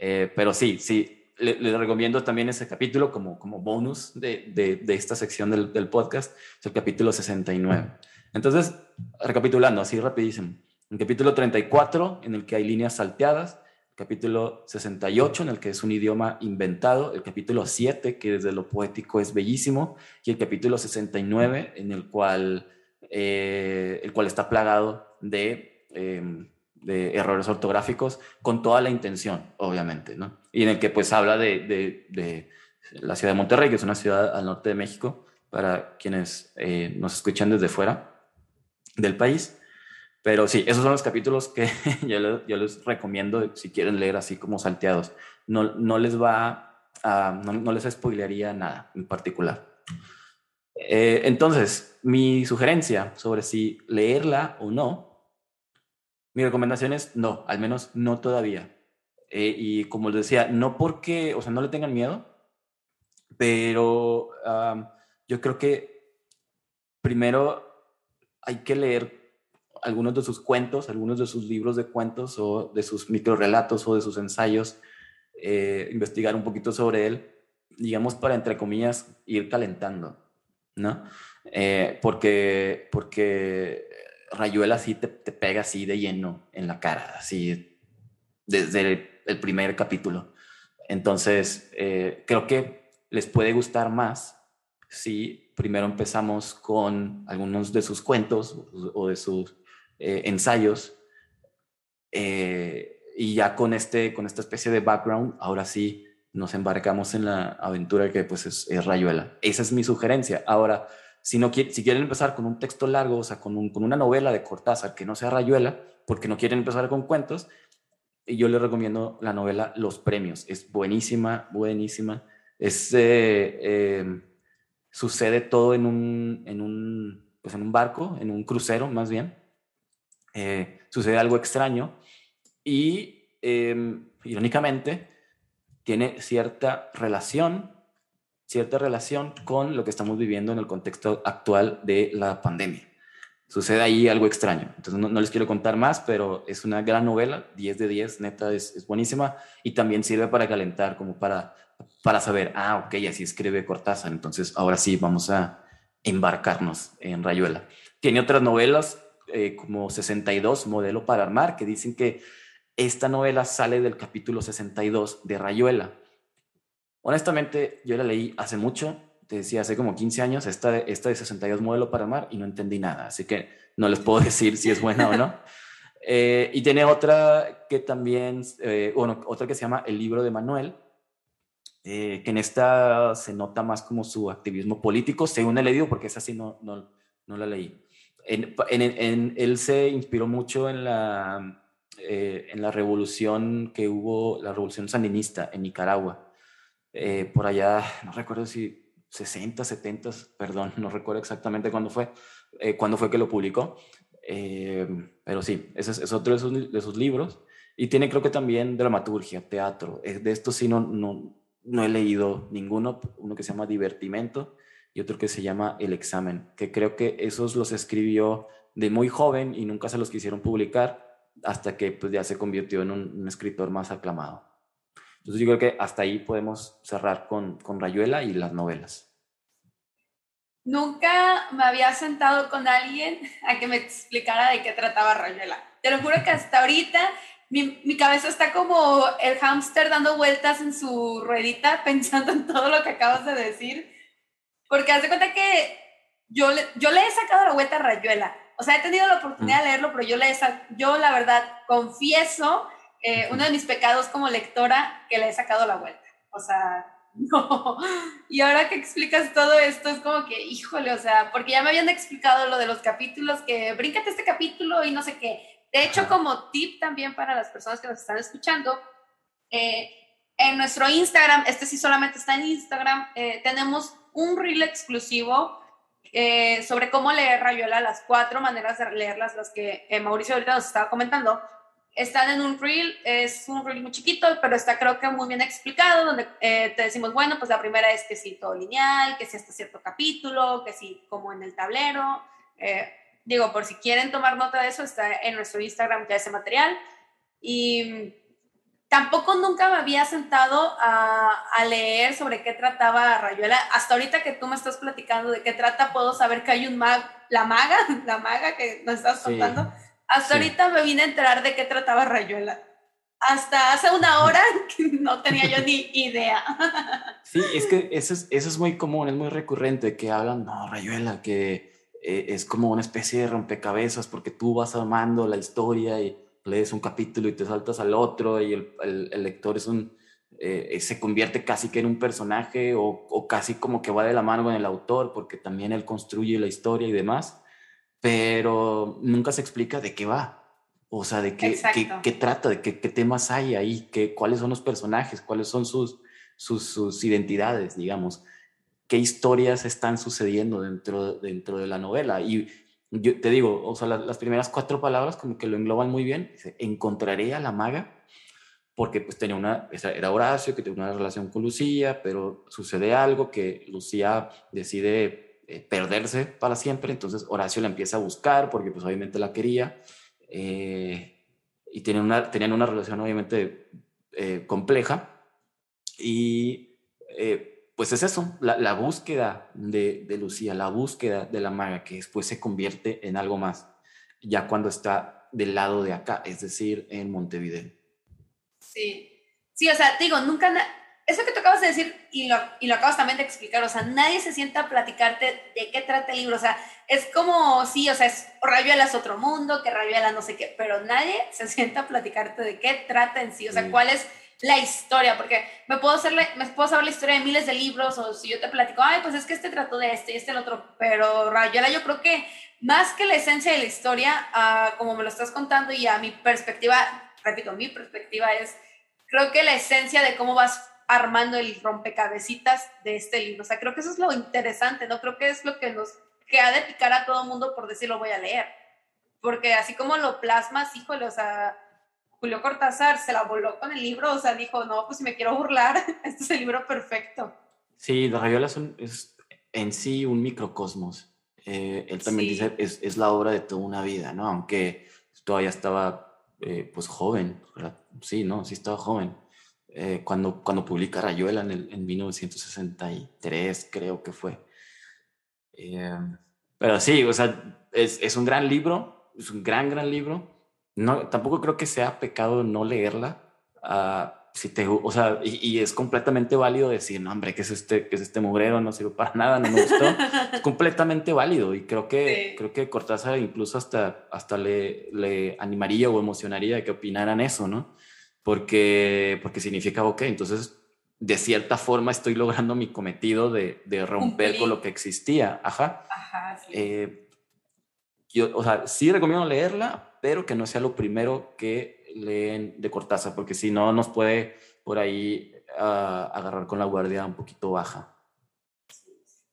[SPEAKER 1] Eh, pero sí, sí, les le recomiendo también ese capítulo como, como bonus de, de, esta sección del, del, podcast, es el capítulo 69. Entonces, recapitulando así rapidísimo. El capítulo 34, en el que hay líneas salteadas, capítulo 68, en el que es un idioma inventado, el capítulo 7, que desde lo poético es bellísimo, y el capítulo 69, en el cual, eh, el cual está plagado de... Eh, de errores ortográficos con toda la intención, obviamente, ¿no? Y en el que pues habla de, de, de la ciudad de Monterrey, que es una ciudad al norte de México, para quienes eh, nos escuchan desde fuera del país. Pero sí, esos son los capítulos que *laughs* yo, les, recomiendo si quieren leer así como salteados. No, no les va a, no, no les spoilearía nada en particular. Eh, entonces, mi sugerencia sobre si leerla o no mi recomendación es no, al menos no todavía. Eh, y como les decía, no porque, o sea, no le tengan miedo, pero yo creo que primero hay que leer algunos de sus cuentos, algunos de sus libros de cuentos o de sus microrelatos o de sus ensayos, eh, investigar un poquito sobre él, digamos, para, entre comillas, ir calentando, ¿no? Eh, porque, porque Rayuela sí te, te, pega así de lleno en la cara, así desde el, primer capítulo. Entonces, eh, creo que les puede gustar más si primero empezamos con algunos de sus cuentos o de sus eh, ensayos eh, y ya con, este, con esta especie de background, ahora sí nos embarcamos en la aventura que pues es, es Rayuela. Esa es mi sugerencia. Ahora, si, no, si quieren empezar con un texto largo, o sea, con, un, con una novela de Cortázar que no sea rayuela, porque no quieren empezar con cuentos, yo les recomiendo la novela Los Premios. Es buenísima, buenísima. Es, eh, eh, sucede todo en un, en, un, pues en un barco, en un crucero más bien. Eh, sucede algo extraño y, em, irónicamente, tiene cierta relación cierta relación con lo que estamos viviendo en el contexto actual de la pandemia. Sucede ahí algo extraño. Entonces no, no les quiero contar más, pero es una gran novela, 10 de 10, neta, es, es, buenísima y también sirve para calentar, como para, para saber, ah, ok, así escribe Cortázar, entonces ahora sí vamos a embarcarnos en Rayuela. Tiene otras novelas eh, como 62, Modelo para Armar, que dicen que esta novela sale del capítulo 62 de Rayuela Honestamente, yo la leí hace mucho, te decía, hace como 15 años, esta, esta de 62 modelo para mar y no entendí nada, así que no les puedo *laughs* decir si es buena o no. Eh, y tiene otra que también, eh, bueno, otra que se llama El libro de Manuel, eh, que en esta se nota más como su activismo político, según he leído, porque esa sí no, no, no la leí. En, en, en, él se inspiró mucho en la, eh, en la revolución que hubo, la revolución sandinista en Nicaragua eh, por allá, no recuerdo si 60, 70, perdón, *laughs* no recuerdo exactamente cuándo fue, eh, cuándo fue que lo publicó, eh, pero sí, ese es, es otro de sus, de sus, libros. Y tiene creo que también dramaturgia, teatro. De esto sí no, no, no he leído ninguno, uno que se llama Divertimento y otro que se llama El examen, que creo que esos los escribió de muy joven y nunca se los quisieron publicar hasta que pues, ya se convirtió en un, escritor más aclamado. Entonces yo creo que hasta ahí podemos cerrar con, con Rayuela y las novelas.
[SPEAKER 3] Nunca me había sentado con alguien a que me explicara de qué trataba Rayuela. Te lo juro que hasta ahorita mi, mi cabeza está como el hámster dando vueltas en su ruedita *laughs* pensando en todo lo que acabas de decir. Porque haz de cuenta que yo, yo le he sacado la vuelta a Rayuela. O sea, he tenido la oportunidad de leerlo, pero yo, le he, yo la verdad confieso eh, uno de mis pecados como lectora que le he sacado la vuelta. O sea, *laughs* no. Y ahora que explicas todo esto, es como que, híjole, o sea, porque ya me habían explicado lo de los capítulos, que bríncate este capítulo y no sé qué. De hecho, como tip también para las personas que nos están escuchando, eh, en nuestro Instagram, este sí solamente está en Instagram, eh, tenemos un reel exclusivo eh, sobre cómo leer Rayuela, las cuatro maneras de leerlas, las que eh, Mauricio ahorita nos estaba comentando. Están en un reel, es un reel muy chiquito, pero está creo que muy bien explicado, donde eh, te decimos, bueno, pues la primera es que sí, todo lineal, que sí hasta cierto capítulo, que sí, como en el tablero. digo, por si quieren tomar nota de eso, está en nuestro Instagram ya ese material. Y tampoco nunca me había sentado a, leer sobre qué trataba Rayuela. Hasta ahorita que tú me estás platicando de qué trata, puedo saber que hay un mag, la maga, *laughs* la maga que nos estás contando. Hasta ahorita me vine a enterar de qué trataba Rayuela. Hasta hace una hora *laughs* que no tenía yo ni idea. *laughs*
[SPEAKER 1] Sí, es que eso es, eso es muy común, es muy recurrente que hagan, no, Rayuela, que eh, es como una especie de rompecabezas porque tú vas amando la historia y lees un capítulo y te saltas al otro y el, el, lector es un, eh, se convierte casi que en un personaje o, o, casi como que va de la mano con el autor porque también él construye la historia y demás, pero nunca se explica de qué va. O sea, de qué, qué, qué, trata, de qué, qué, temas hay ahí, qué, cuáles son los personajes, cuáles son sus, sus, sus identidades, digamos, qué historias están sucediendo dentro, dentro de la novela. Y yo te digo, o sea, las, primeras cuatro palabras como que lo engloban muy bien. encontraré a la maga porque pues tenía una, era Horacio que tenía una relación con Lucía, pero sucede algo que Lucía decide eh, perderse para siempre, entonces Horacio la empieza a buscar porque pues obviamente la quería eh, y tienen una, tenían una relación obviamente eh, compleja y pues es eso, la, búsqueda de, Lucía, la búsqueda de la maga, que después se convierte en algo más, ya cuando está del lado de acá, es decir, en Montevideo.
[SPEAKER 3] Sí, sí, o sea, digo, nunca, eso que tú acabas de decir y lo, y lo acabas también de explicar, o sea, nadie se sienta a platicarte de qué trata el libro, o sea, es como, sí, o sea, es Rayuela es otro mundo, que Rayuela no sé qué, pero nadie se sienta a platicarte de qué trata en sí, o sea, cuál es la historia, porque me puedo, hacerle, me puedo saber la historia de miles de libros, o si yo te platico, ay, pues es que este trató de este y este el otro, pero Rayuela yo creo que más que la esencia de la historia, uh, como me lo estás contando y a mi perspectiva, repito, mi perspectiva es, creo que la esencia de cómo vas armando el rompecabecitas de este libro, o sea, creo que eso es lo interesante, ¿no? Creo que es lo que nos, que ha de picar a todo mundo por decir lo voy a leer, porque así como lo plasmas, híjole, o sea, Julio Cortázar se la voló con el libro, o sea, dijo, no, pues si me quiero burlar, *laughs* este es el libro perfecto.
[SPEAKER 1] Sí, La Rayola es en sí un microcosmos. Eh, él también dice, es, es, la obra de toda una vida, ¿no? Aunque todavía estaba, eh, pues, joven, sí, ¿no? Sí estaba joven. Eh, cuando, cuando publica Rayuela en, el, en 1963, creo que fue. pero sí, o sea, es, es un gran libro, es un gran, gran libro no, tampoco creo que sea pecado no leerla. Uh, si te, o sea, y, es completamente válido decir, no, hombre, ¿qué es este, qué es este mugrero? No sirve para *laughs* nada, no me gustó. es completamente válido y creo que, creo que Cortázar incluso hasta, hasta le, le animaría o emocionaría de que opinaran eso, ¿no? Porque, porque significa, ok, entonces de cierta forma estoy logrando mi cometido de, de romper con lo que existía. Ajá. Ajá sí. Eh, yo, o sea, sí recomiendo leerla, pero que no sea lo primero que leen de Cortázar, porque si no nos puede por ahí uh, agarrar con la guardia un poquito baja.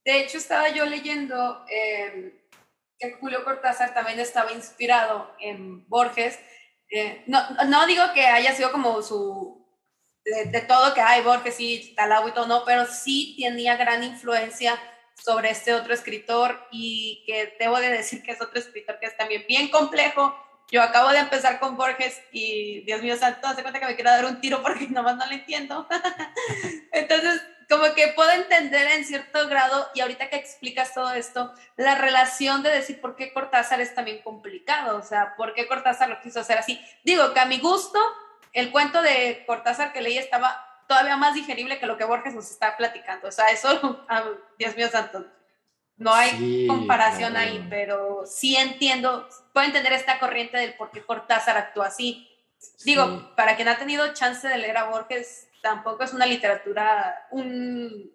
[SPEAKER 3] De hecho, estaba yo leyendo eh, que Julio Cortázar también estaba inspirado en Borges. Eh, no, no, digo que haya sido como su, de, de todo que hay Borges y Talabo y todo, no, pero sí tenía gran influencia sobre este otro escritor y que debo de decir que es otro escritor que es también bien complejo, yo acabo de empezar con Borges y Dios mío santo, hace cuenta que me quiero dar un tiro porque *laughs* nomás no lo entiendo. *laughs* Entonces, como que puedo entender en cierto grado, y ahorita que explicas todo esto, la relación de decir por qué Cortázar es también complicado, o sea, por qué Cortázar lo quiso hacer así. Digo que a mi gusto, el cuento de Cortázar que leí estaba todavía más digerible que lo que Borges nos está platicando, o sea, eso, *laughs* Dios mío santo, no hay comparación ahí, pero sí entiendo, puedo entender esta corriente del por qué Cortázar actúa así. Digo, para quien ha tenido chance de leer a Borges, tampoco es una literatura un,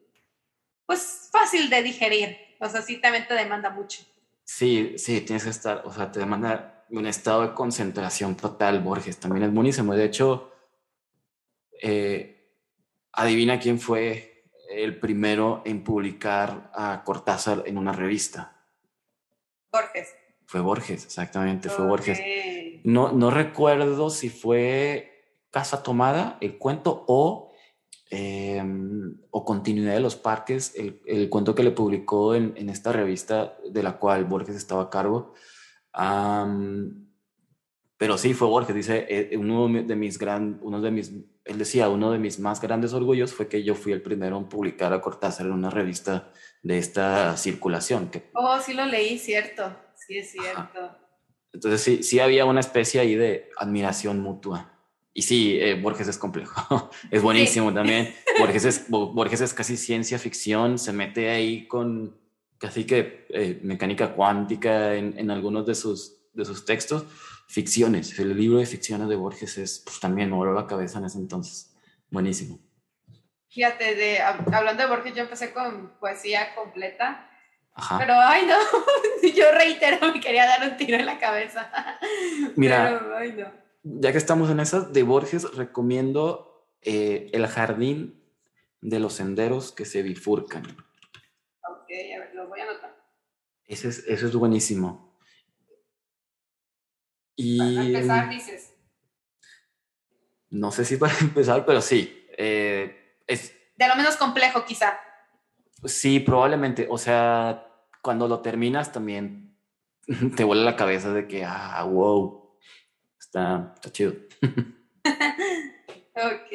[SPEAKER 3] pues fácil de digerir, o sea, sí también te demanda mucho.
[SPEAKER 1] Sí, sí, tienes que estar, o sea, te demanda un estado de concentración total, Borges, también es buenísimo. De hecho, eh, adivina quién fue el primero en publicar a Cortázar en una revista.
[SPEAKER 3] Borges.
[SPEAKER 1] Fue Borges, exactamente, fue Borges. No, no recuerdo si fue Casa Tomada, el cuento, o, em, o Continuidad de los Parques, el, el, cuento que le publicó en, en, esta revista de la cual Borges estaba a cargo. Um, pero sí, fue Borges, dice, eh, uno de mis gran, uno de mis, él decía, uno de mis más grandes orgullos fue que yo fui el primero en publicar a Cortázar en una revista de esta circulación. Que,
[SPEAKER 3] oh, sí lo leí, cierto, sí es cierto.
[SPEAKER 1] Entonces sí, sí había una especie ahí de admiración mutua. Y sí, eh, Borges es complejo, *laughs* es buenísimo sí. también. *laughs* Borges es, Borges es casi ciencia ficción, se mete ahí con casi que eh, mecánica cuántica en, en algunos de sus, de sus textos ficciones. El libro de ficciones de Borges es, pues también me voló la cabeza en ese entonces. Buenísimo.
[SPEAKER 3] Fíjate, de, hablando de Borges, yo empecé con poesía completa. Ajá. Pero, ay, no, *laughs* yo reitero, me quería dar un tiro en la cabeza. *laughs*
[SPEAKER 1] Mira,
[SPEAKER 3] Pero, ay, no.
[SPEAKER 1] ya que estamos en esas, de Borges recomiendo eh, El jardín de los senderos que se bifurcan.
[SPEAKER 3] Ok, a ver, lo voy a anotar.
[SPEAKER 1] Ese es, eso es buenísimo. Y,
[SPEAKER 3] Para empezar, dices.
[SPEAKER 1] No sé si para *laughs* empezar, pero sí. Eh, es,
[SPEAKER 3] de lo menos complejo, quizá.
[SPEAKER 1] Sí, probablemente. O sea, cuando lo terminas también *laughs* te vuela la cabeza de que, ah, wow, está, está chido. *laughs*
[SPEAKER 3] ok.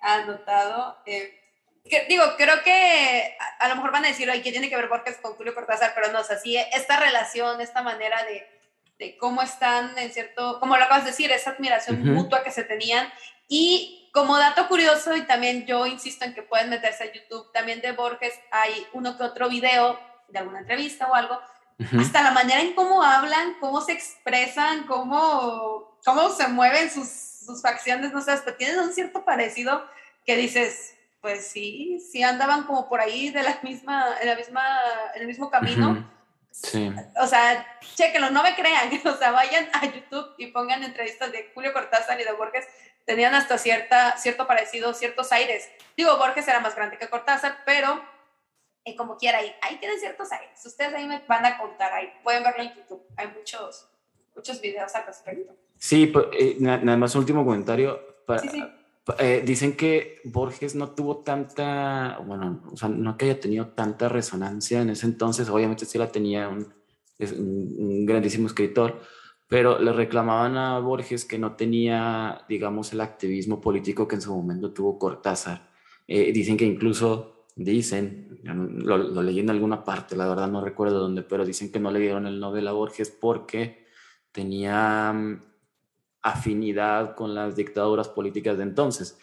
[SPEAKER 3] Anotado. Eh, que, digo, creo que a, a, lo mejor van a decir, ay, ¿qué tiene que ver Borges con Julio Cortázar? Pero no, o sea, sí, esta relación, esta manera de, de cómo están en cierto, como lo acabas de decir, esa admiración uh -huh. mutua que se tenían. Y como dato curioso, y también yo insisto en que pueden meterse a YouTube, también de Borges hay uno que otro video de alguna entrevista o algo, uh -huh. hasta la manera en cómo hablan, cómo se expresan, cómo, cómo se mueven sus, sus facciones, no sé, hasta tienen un cierto parecido que dices, pues sí, sí andaban como por ahí de la misma, en la misma, en el mismo camino.
[SPEAKER 1] Uh -huh. Sí.
[SPEAKER 3] O sea, chequenlo, no me crean, *laughs* o sea, vayan a YouTube y pongan entrevistas de Julio Cortázar y de Borges, tenían hasta cierta, cierto parecido, ciertos aires. Digo, Borges era más grande que Cortázar, pero eh, como quiera, ahí, ahí tienen ciertos aires. Ustedes ahí me van a contar, ahí pueden verlo en YouTube, hay muchos, muchos videos al respecto.
[SPEAKER 1] Sí, pues, eh, nada más un último comentario. Para,
[SPEAKER 3] sí, sí.
[SPEAKER 1] Eh, dicen que Borges no tuvo tanta, bueno, o sea, no que haya tenido tanta resonancia en ese entonces, obviamente sí la tenía un, un, un grandísimo escritor, pero le reclamaban a Borges que no tenía, digamos, el activismo político que en su momento tuvo Cortázar. Eh, dicen que incluso, dicen, lo, lo, leí en alguna parte, la verdad no recuerdo dónde, pero dicen que no le dieron el Nobel a Borges porque tenía afinidad con las dictaduras políticas de entonces.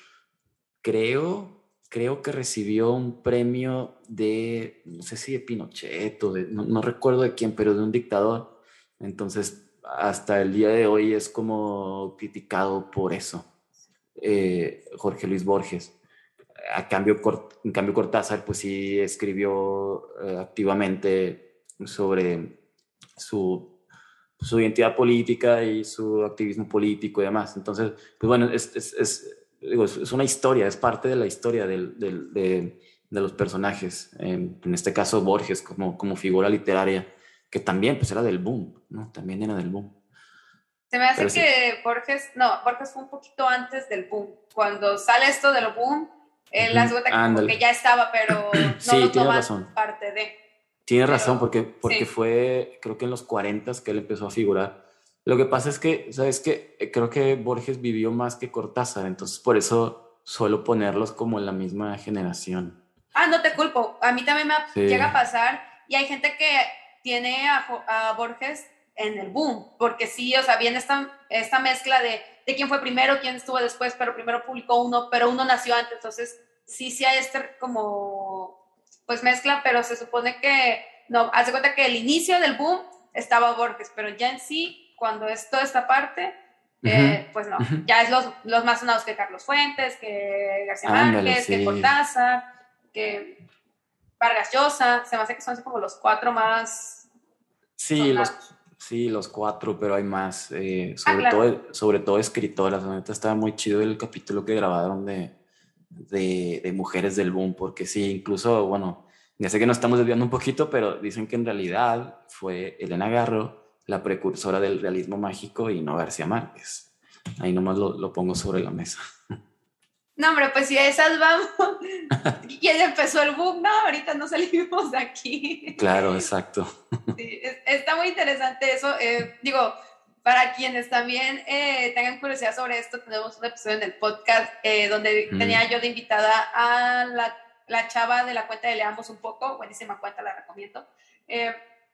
[SPEAKER 1] Creo, creo que recibió un premio de, no sé si de Pinochet o de, no, no recuerdo de quién, pero de un dictador. Entonces, hasta el día de hoy es como criticado por eso, eh, Jorge Luis Borges. A cambio, en cambio, Cortázar, pues sí escribió eh, activamente sobre su su identidad política y su activismo político y demás. Entonces, pues bueno, es, es, es, digo, es una historia, es parte de la historia del, del, de, de, los personajes. En, en, este caso, Borges como, como figura literaria, que también pues era del boom, ¿no? También era del boom.
[SPEAKER 3] Se me hace Pero que sí. Borges, no, Borges fue un poquito antes del boom. Cuando sale esto del boom, él -huh. las que ya estaba, pero *clears throat* no
[SPEAKER 1] sí,
[SPEAKER 3] lo
[SPEAKER 1] razón.
[SPEAKER 3] parte de...
[SPEAKER 1] Tiene razón, porque, porque sí. fue, creo que en los 40 que él empezó a figurar. Lo que pasa es que, ¿sabes qué? Creo que Borges vivió más que Cortázar, entonces por eso suelo ponerlos como en la misma generación.
[SPEAKER 3] Ah, no te culpo. A mí también me sí. llega a pasar y hay gente que tiene a, a, Borges en el boom, porque sí, o sea, viene esta, esta mezcla de, de quién fue primero, quién estuvo después, pero primero publicó uno, pero uno nació antes, entonces sí, sí hay este como pues mezcla, pero se supone que, no, hace cuenta que el inicio del boom estaba Borges, pero ya en sí, cuando es toda esta parte, uh -huh. eh, pues no, uh -huh. ya es los, los, más sonados que Carlos Fuentes, que García Ándale, Márquez, sí. que Cortázar, que Vargas Llosa, se me hace que son así como los cuatro más
[SPEAKER 1] Sí, los, sí, los cuatro, pero hay más, eh, sobre, ah, claro. todo, sobre todo escritoras, la neta estaba muy chido el capítulo que grabaron de de, de, mujeres del boom, porque sí, incluso, bueno, ya sé que nos estamos desviando un poquito, pero dicen que en realidad fue Elena Garro la precursora del realismo mágico y no García Márquez. Ahí nomás lo, lo pongo sobre la mesa. *laughs*
[SPEAKER 3] No, hombre, pues si a esas vamos, *laughs* ¿quién empezó el boom? No, ahorita no salimos de aquí.
[SPEAKER 1] Claro, exacto.
[SPEAKER 3] Sí, está muy interesante eso. Eh, digo, para quienes también eh, tengan curiosidad sobre esto, tenemos un episodio en el podcast eh, donde tenía yo de invitada a la, la, chava de la cuenta de Leamos un poco, buenísima cuenta, la recomiendo.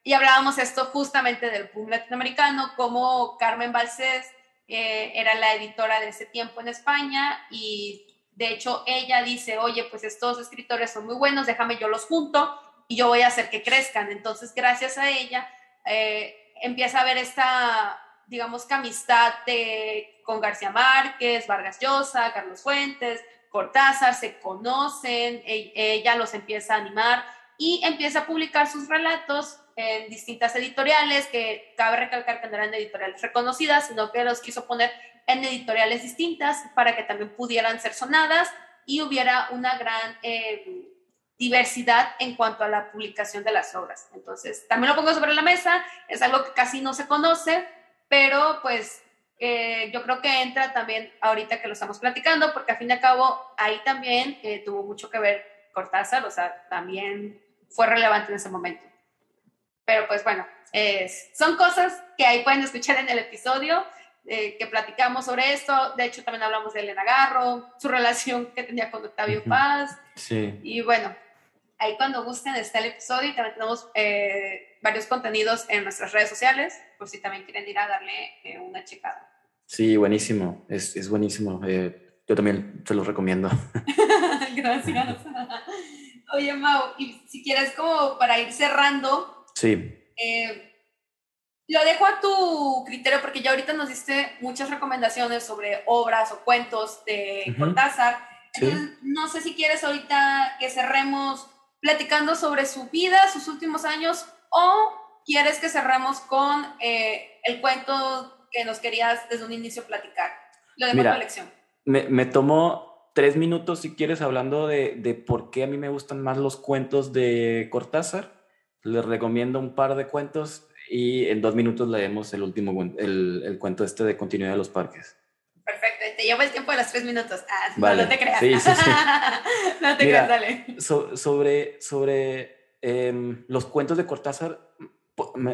[SPEAKER 3] y hablábamos esto justamente del boom latinoamericano, como Carmen Balcés era la editora de ese tiempo en España y de hecho, ella dice, oye, pues estos escritores son muy buenos, déjame yo los junto y yo voy a hacer que crezcan. Entonces, gracias a ella, eh, empieza a haber esta, digamos, que amistad de, con García Márquez, Vargas Llosa, Carlos Fuentes, Cortázar, se conocen, e, ella los empieza a animar y empieza a publicar sus relatos en distintas editoriales, que cabe recalcar que no eran editoriales reconocidas, sino que los quiso poner en editoriales distintas para que también pudieran ser sonadas y hubiera una gran eh, diversidad en cuanto a la publicación de las obras. Entonces, también lo pongo sobre la mesa, es algo que casi no se conoce, pero pues eh, yo creo que entra también ahorita que lo estamos platicando, porque a fin de cabo ahí también eh, tuvo mucho que ver Cortázar, o sea, también fue relevante en ese momento. Pero pues bueno, son cosas que ahí pueden escuchar en el episodio. Eh, que platicamos sobre esto. De hecho, también hablamos de Elena Garro, su *laughs* relación que tenía con Octavio Paz.
[SPEAKER 1] Sí.
[SPEAKER 3] Y bueno, ahí cuando gusten está el episodio y también tenemos eh, varios contenidos en nuestras redes sociales, por si también quieren ir a darle eh, una checada.
[SPEAKER 1] Sí, buenísimo, es, es buenísimo. yo también te lo recomiendo. *laughs* *laughs*
[SPEAKER 3] Gracias. Oye, Mau, y si quieres como para ir cerrando.
[SPEAKER 1] Sí.
[SPEAKER 3] Eh, lo dejo a tu criterio porque ya ahorita nos diste muchas recomendaciones sobre obras o cuentos de Cortázar. no sé si quieres ahorita que cerremos platicando sobre su vida, sus últimos años, o quieres que cerremos con eh, el cuento que nos querías desde un inicio platicar. Lo dejo a tu elección.
[SPEAKER 1] Me, me tomó tres minutos, si quieres, hablando de, de por qué a mí me gustan más los cuentos de Cortázar. Les recomiendo un par de cuentos y en dos minutos leemos el último el, el cuento este de continuidad de los parques.
[SPEAKER 3] Perfecto, te llevo el tiempo de los tres minutos. Ah, no, te creas. Sí, sí, sí. *laughs* no te creas, dale.
[SPEAKER 1] sobre sobre em, los cuentos de Cortázar,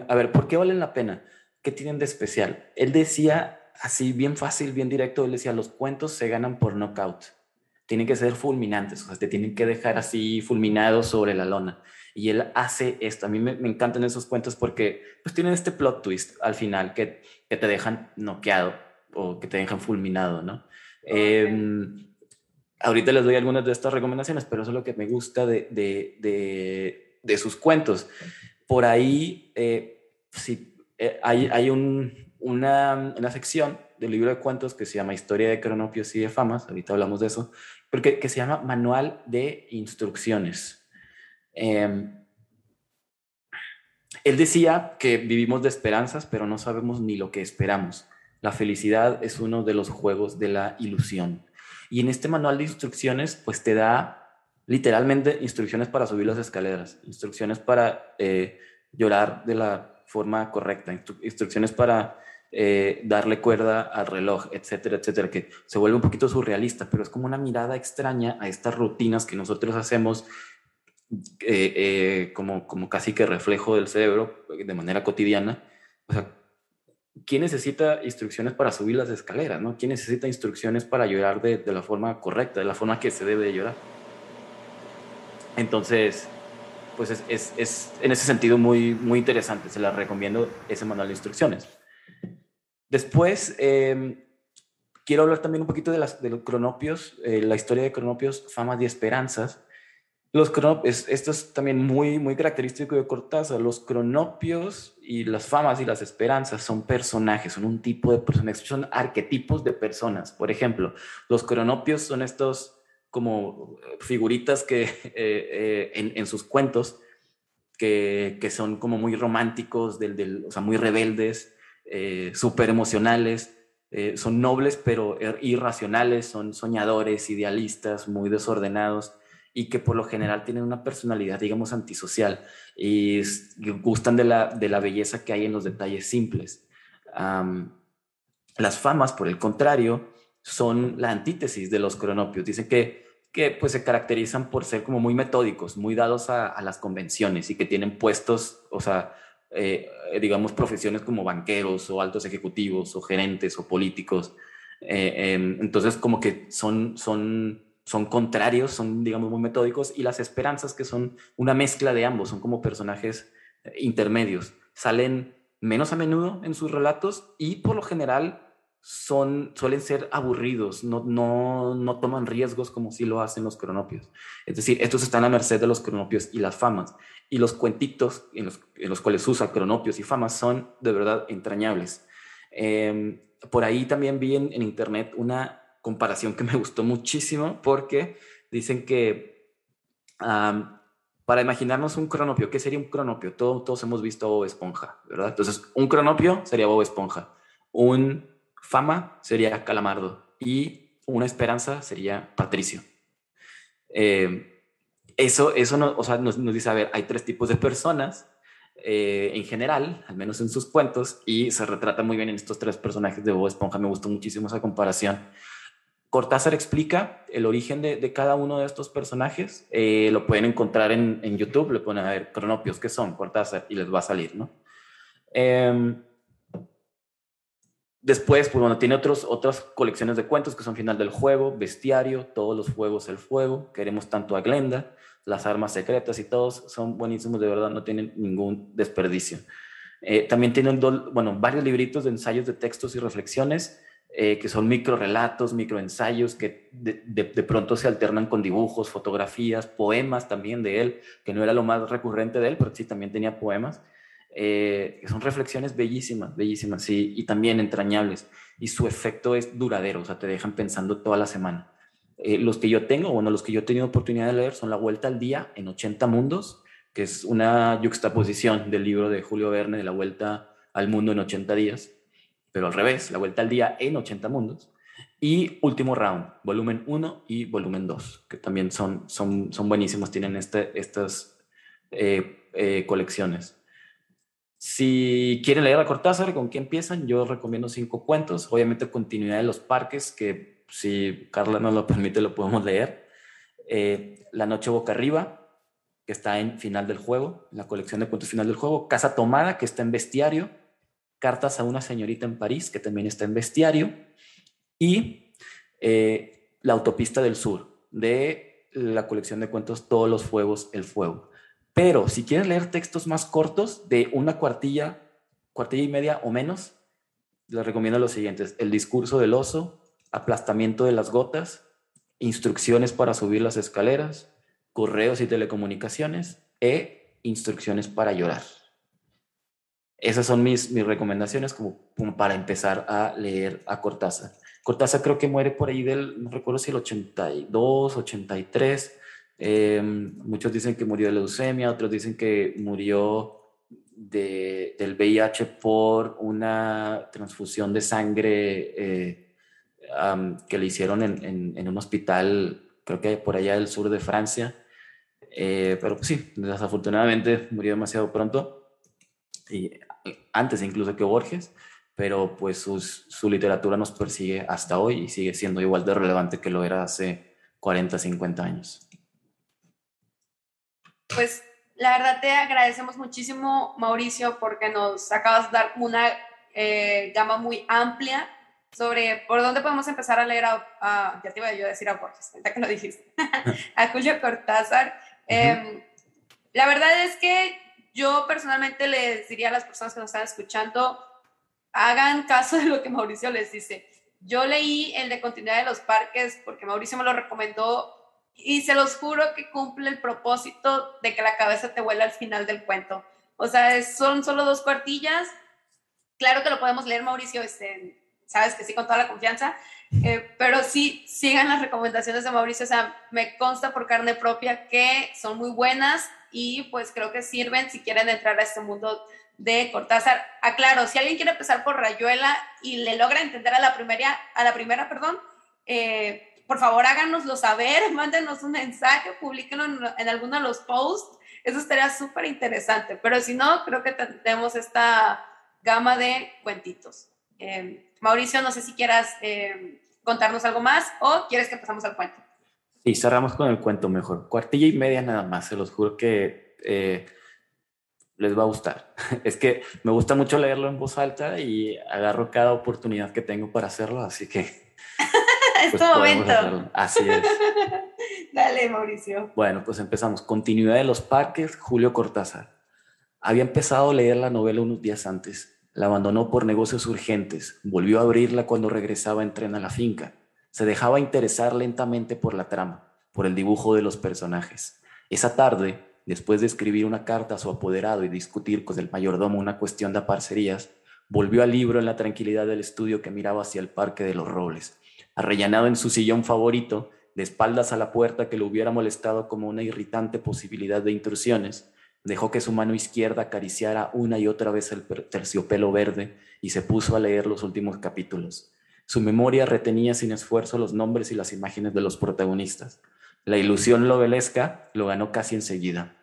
[SPEAKER 1] a ver, ¿por qué valen la pena? ¿Qué tienen de especial? Él decía así, bien fácil, bien directo, él decía, los cuentos se ganan por knockout. Tienen que ser fulminantes, o sea, te tienen que dejar así fulminado sobre la lona y él hace esto. A mí me, encantan esos cuentos porque pues tienen este plot twist al final que, que te dejan noqueado o que te dejan fulminado, ¿no? Em, ahorita les doy algunas de estas recomendaciones, pero eso es lo que me gusta de, de, de, sus cuentos. Por ahí, eh, sí, eh, hay, hay un, una, una, sección del libro de cuentos que se llama Historia de Cronopios y de Famas, ahorita hablamos de eso, porque que se llama Manual de Instrucciones. Em, él decía que vivimos de esperanzas, pero no sabemos ni lo que esperamos. La felicidad es uno de los juegos de la ilusión. Y en este manual de instrucciones, pues te da literalmente instrucciones para subir las escaleras, instrucciones para eh, llorar de la forma correcta, instrucciones para eh, darle cuerda al reloj, etcétera, etcétera, que se vuelve un poquito surrealista, pero es como una mirada extraña a estas rutinas que nosotros hacemos eh, eh, como, como casi que reflejo del cerebro de manera cotidiana. O sea, ¿quién necesita instrucciones para subir las escaleras? ¿no? ¿Quién necesita instrucciones para llorar de, de la forma correcta, de la forma que se debe de llorar? Entonces, pues es, es, en ese sentido muy, muy interesante. Se la recomiendo ese manual de instrucciones. Después, em, quiero hablar también un poquito de, las, de los cronopios, eh, la historia de cronopios, famas y esperanzas. Los cronopios, esto es también muy, muy característico de Cortázar. Los cronopios y las famas y las esperanzas son personajes, son un tipo de personajes, son arquetipos de personas. Por ejemplo, los cronopios son estos como figuritas que *laughs* eh, eh, en, en, sus cuentos que, que, son como muy románticos, del, del, o sea, muy rebeldes, eh, súper emocionales. eh, son nobles pero irracionales, son soñadores, idealistas, muy desordenados y que por lo general tienen una personalidad, digamos, antisocial y gustan de la, de la belleza que hay en los detalles simples. las famas, por el contrario, son la antítesis de los cronopios. Dicen que, que pues, se caracterizan por ser como muy metódicos, muy dados a, las convenciones y que tienen puestos, o sea, eh, digamos, profesiones como banqueros o altos ejecutivos o gerentes o políticos. Eh, em, entonces, como que son, son, son contrarios, son, digamos, muy metódicos y las esperanzas que son una mezcla de ambos, son como personajes eh, intermedios. Salen menos a menudo en sus relatos y por lo general son, suelen ser aburridos, no, no, no toman riesgos como si lo hacen los cronopios. Es decir, estos están a merced de los cronopios y las famas. Y los cuentitos en los, en los cuales usa cronopios y famas son de verdad entrañables. Em, por ahí también vi en, internet una comparación que me gustó muchísimo porque dicen que para imaginarnos un cronopio, ¿qué sería un cronopio? Todos, todos hemos visto Bob Esponja, ¿verdad? Entonces, un cronopio sería Bob Esponja. Un Fama sería Calamardo y una esperanza sería Patricio. Eh, eso eso nos, dice, a ver, hay tres tipos de personas eh, en general, al menos en sus cuentos, y se retrata muy bien en estos tres personajes de Bob Esponja. Me gustó muchísimo esa comparación. Cortázar explica el origen de, cada uno de estos personajes. Eh, lo pueden encontrar en, en, YouTube, le ponen a ver cronopios que son Cortázar y les va a salir, ¿no? Em, Después, pues bueno, tiene otros, otras colecciones de cuentos que son Final del Juego, Bestiario, Todos los Juegos el Fuego, Queremos tanto a Glenda, Las Armas Secretas y todos son buenísimos, de verdad, no tienen ningún desperdicio. Eh, también tienen bueno, varios libritos de ensayos de textos y reflexiones, eh, que son micro relatos, micro ensayos, que de, de, pronto se alternan con dibujos, fotografías, poemas también de él, que no era lo más recurrente de él, pero sí también tenía poemas. Eh, son reflexiones bellísimas, bellísimas, sí, y también entrañables. Y su efecto es duradero, o sea, te dejan pensando toda la semana. Eh, los que yo tengo, bueno, los que yo he tenido oportunidad de leer son La Vuelta al Día en 80 Mundos, que es una juxtaposición del libro de Julio Verne de La Vuelta al Mundo en 80 días, pero al revés, La Vuelta al Día en 80 Mundos. Y Último Round, volumen 1 y volumen 2, que también son, son, son buenísimos, tienen este, estas eh, colecciones. Si quieren leer a Cortázar, ¿con qué empiezan? Yo recomiendo cinco cuentos. Obviamente, continuidad de los parques, que si Carla nos lo *laughs* permite, lo podemos leer. Eh, la Noche Boca Arriba, que está en Final del Juego, la colección de cuentos Final del Juego. Casa Tomada, que está en Bestiario. Cartas a una señorita en París, que también está en Bestiario. Y eh, La Autopista del Sur, de la colección de cuentos Todos los Fuegos, El Fuego. Pero si quieres leer textos más cortos, de una cuartilla, cuartilla y media o menos, les recomiendo los siguientes. El discurso del oso, aplastamiento de las gotas, instrucciones para subir las escaleras, correos y telecomunicaciones e instrucciones para llorar. Esas son mis, recomendaciones como, para empezar a leer a Cortázar. Cortázar creo que muere por ahí del, no recuerdo si el 82, 83, Em, muchos dicen que murió de leucemia, otros dicen que murió de, del VIH por una transfusión de sangre eh, que le hicieron en, en, un hospital, creo que por allá del sur de Francia. Eh, pero pues sí, desafortunadamente murió demasiado pronto, y antes incluso que Borges, pero pues su literatura nos persigue hasta hoy y sigue siendo igual de relevante que lo era hace 40, 50 años
[SPEAKER 3] pues la verdad te agradecemos muchísimo, Mauricio, porque nos acabas de dar una eh, gama muy amplia sobre por dónde podemos empezar a leer a, ya te iba yo a decir a Borges, ahorita que lo dijiste, *laughs* a Julio Cortázar. Em, la verdad es que yo personalmente les diría a las personas que nos están escuchando, hagan caso de lo que Mauricio les dice. Yo leí el de continuidad de los parques porque Mauricio me lo recomendó y se los juro que cumple el propósito de que la cabeza te vuela al final del cuento. O sea, son solo dos cuartillas. Claro que lo podemos leer, Mauricio, este, sabes que sí, con toda la confianza, eh, pero sí, sigan las recomendaciones de Mauricio. O sea, me consta por carne propia que son muy buenas y pues creo que sirven si quieren entrar a este mundo de Cortázar. Aclaro, si alguien quiere empezar por Rayuela y le logra entender a la primera, a la primera perdón, eh, por favor háganoslo saber, *laughs* mándenos un mensaje, publíquenlo en, en alguno de los posts. Eso estaría súper interesante. Pero si no, creo que tenemos esta gama de cuentitos. Eh, Mauricio, no sé si quieras eh, contarnos algo más o quieres que empezamos al cuento.
[SPEAKER 1] Sí, cerramos con el cuento mejor. Cuartilla y media nada más, se los juro que eh, les va a gustar. *laughs* Es que me gusta mucho leerlo en voz alta y agarro cada oportunidad que tengo para hacerlo, así que... *laughs*
[SPEAKER 3] es pues, tu momento.
[SPEAKER 1] Así es. *laughs*
[SPEAKER 3] Dale, Mauricio.
[SPEAKER 1] Bueno, pues empezamos. Continuidad de los parques, Julio Cortázar. Había empezado a leer la novela unos días antes. La abandonó por negocios urgentes. Volvió a abrirla cuando regresaba en tren a la finca. Se dejaba interesar lentamente por la trama, por el dibujo de los personajes. Esa tarde, después de escribir una carta a su apoderado y discutir con el mayordomo una cuestión de parcerías, volvió al libro en la tranquilidad del estudio que miraba hacia el Parque de los Robles. Arrellanado en su sillón favorito, de espaldas a la puerta que lo hubiera molestado como una irritante posibilidad de intrusiones, dejó que su mano izquierda acariciara una y otra vez el terciopelo verde y se puso a leer los últimos capítulos. Su memoria retenía sin esfuerzo los nombres y las imágenes de los protagonistas. La ilusión novelesca lo ganó casi enseguida.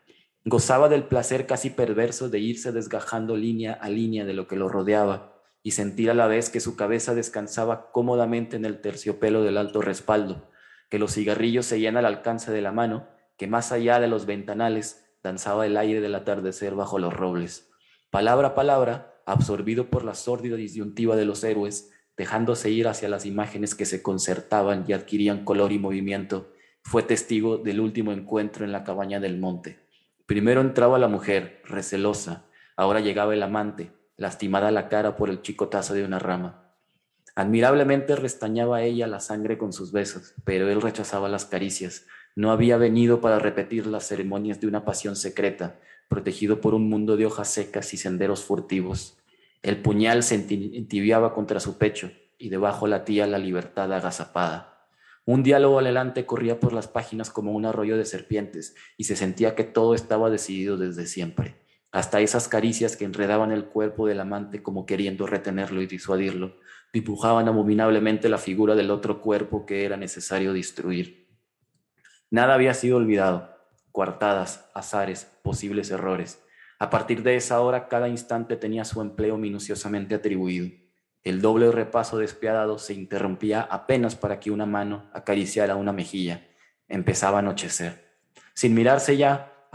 [SPEAKER 1] Gozaba del placer casi perverso de irse desgajando línea a línea de lo que lo rodeaba y sentir a la vez que su cabeza descansaba cómodamente en el terciopelo del alto respaldo, que los cigarrillos seguían al alcance de la mano, que más allá de los ventanales danzaba el aire del atardecer bajo los robles. Palabra a palabra, absorbido por la sórdida disyuntiva de los héroes, dejándose ir hacia las imágenes que se concertaban y adquirían color y movimiento, fue testigo del último encuentro en la cabaña del monte. Primero entraba la mujer, recelosa, ahora llegaba el amante, lastimada la cara por el chicotazo de una rama. Admirablemente restañaba ella la sangre con sus besos, pero él rechazaba las caricias. No había venido para repetir las ceremonias de una pasión secreta, protegido por un mundo de hojas secas y senderos furtivos. El puñal se entibiaba contra su pecho y debajo latía la libertad agazapada. Un diálogo adelante corría por las páginas como un arroyo de serpientes y se sentía que todo estaba decidido desde siempre. Hasta esas caricias que enredaban el cuerpo del amante como queriendo retenerlo y disuadirlo, dibujaban abominablemente la figura del otro cuerpo que era necesario destruir. Nada había sido olvidado, coartadas, azares, posibles errores. A partir de esa hora, cada instante tenía su empleo minuciosamente atribuido. El doble repaso despiadado se interrumpía apenas para que una mano acariciara una mejilla. Empezaba a anochecer. Sin mirarse ya,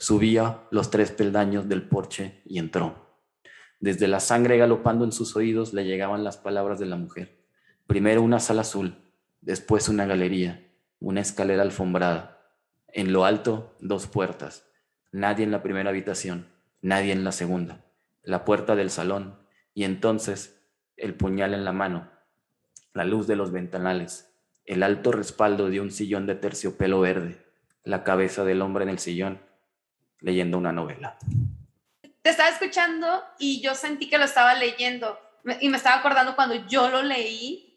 [SPEAKER 1] Subía los tres peldaños del porche y entró. Desde la sangre galopando en sus oídos le llegaban las palabras de la mujer. Primero una sala azul, después una galería, una escalera alfombrada. En lo alto, dos puertas. Nadie en la primera habitación, nadie en la segunda. La puerta del salón y entonces el puñal en la mano, la luz de los ventanales, el alto respaldo de un sillón de terciopelo verde, la cabeza del hombre en el sillón, leyendo una novela.
[SPEAKER 3] Te estaba escuchando y yo sentí que lo estaba leyendo y me estaba acordando cuando yo lo leí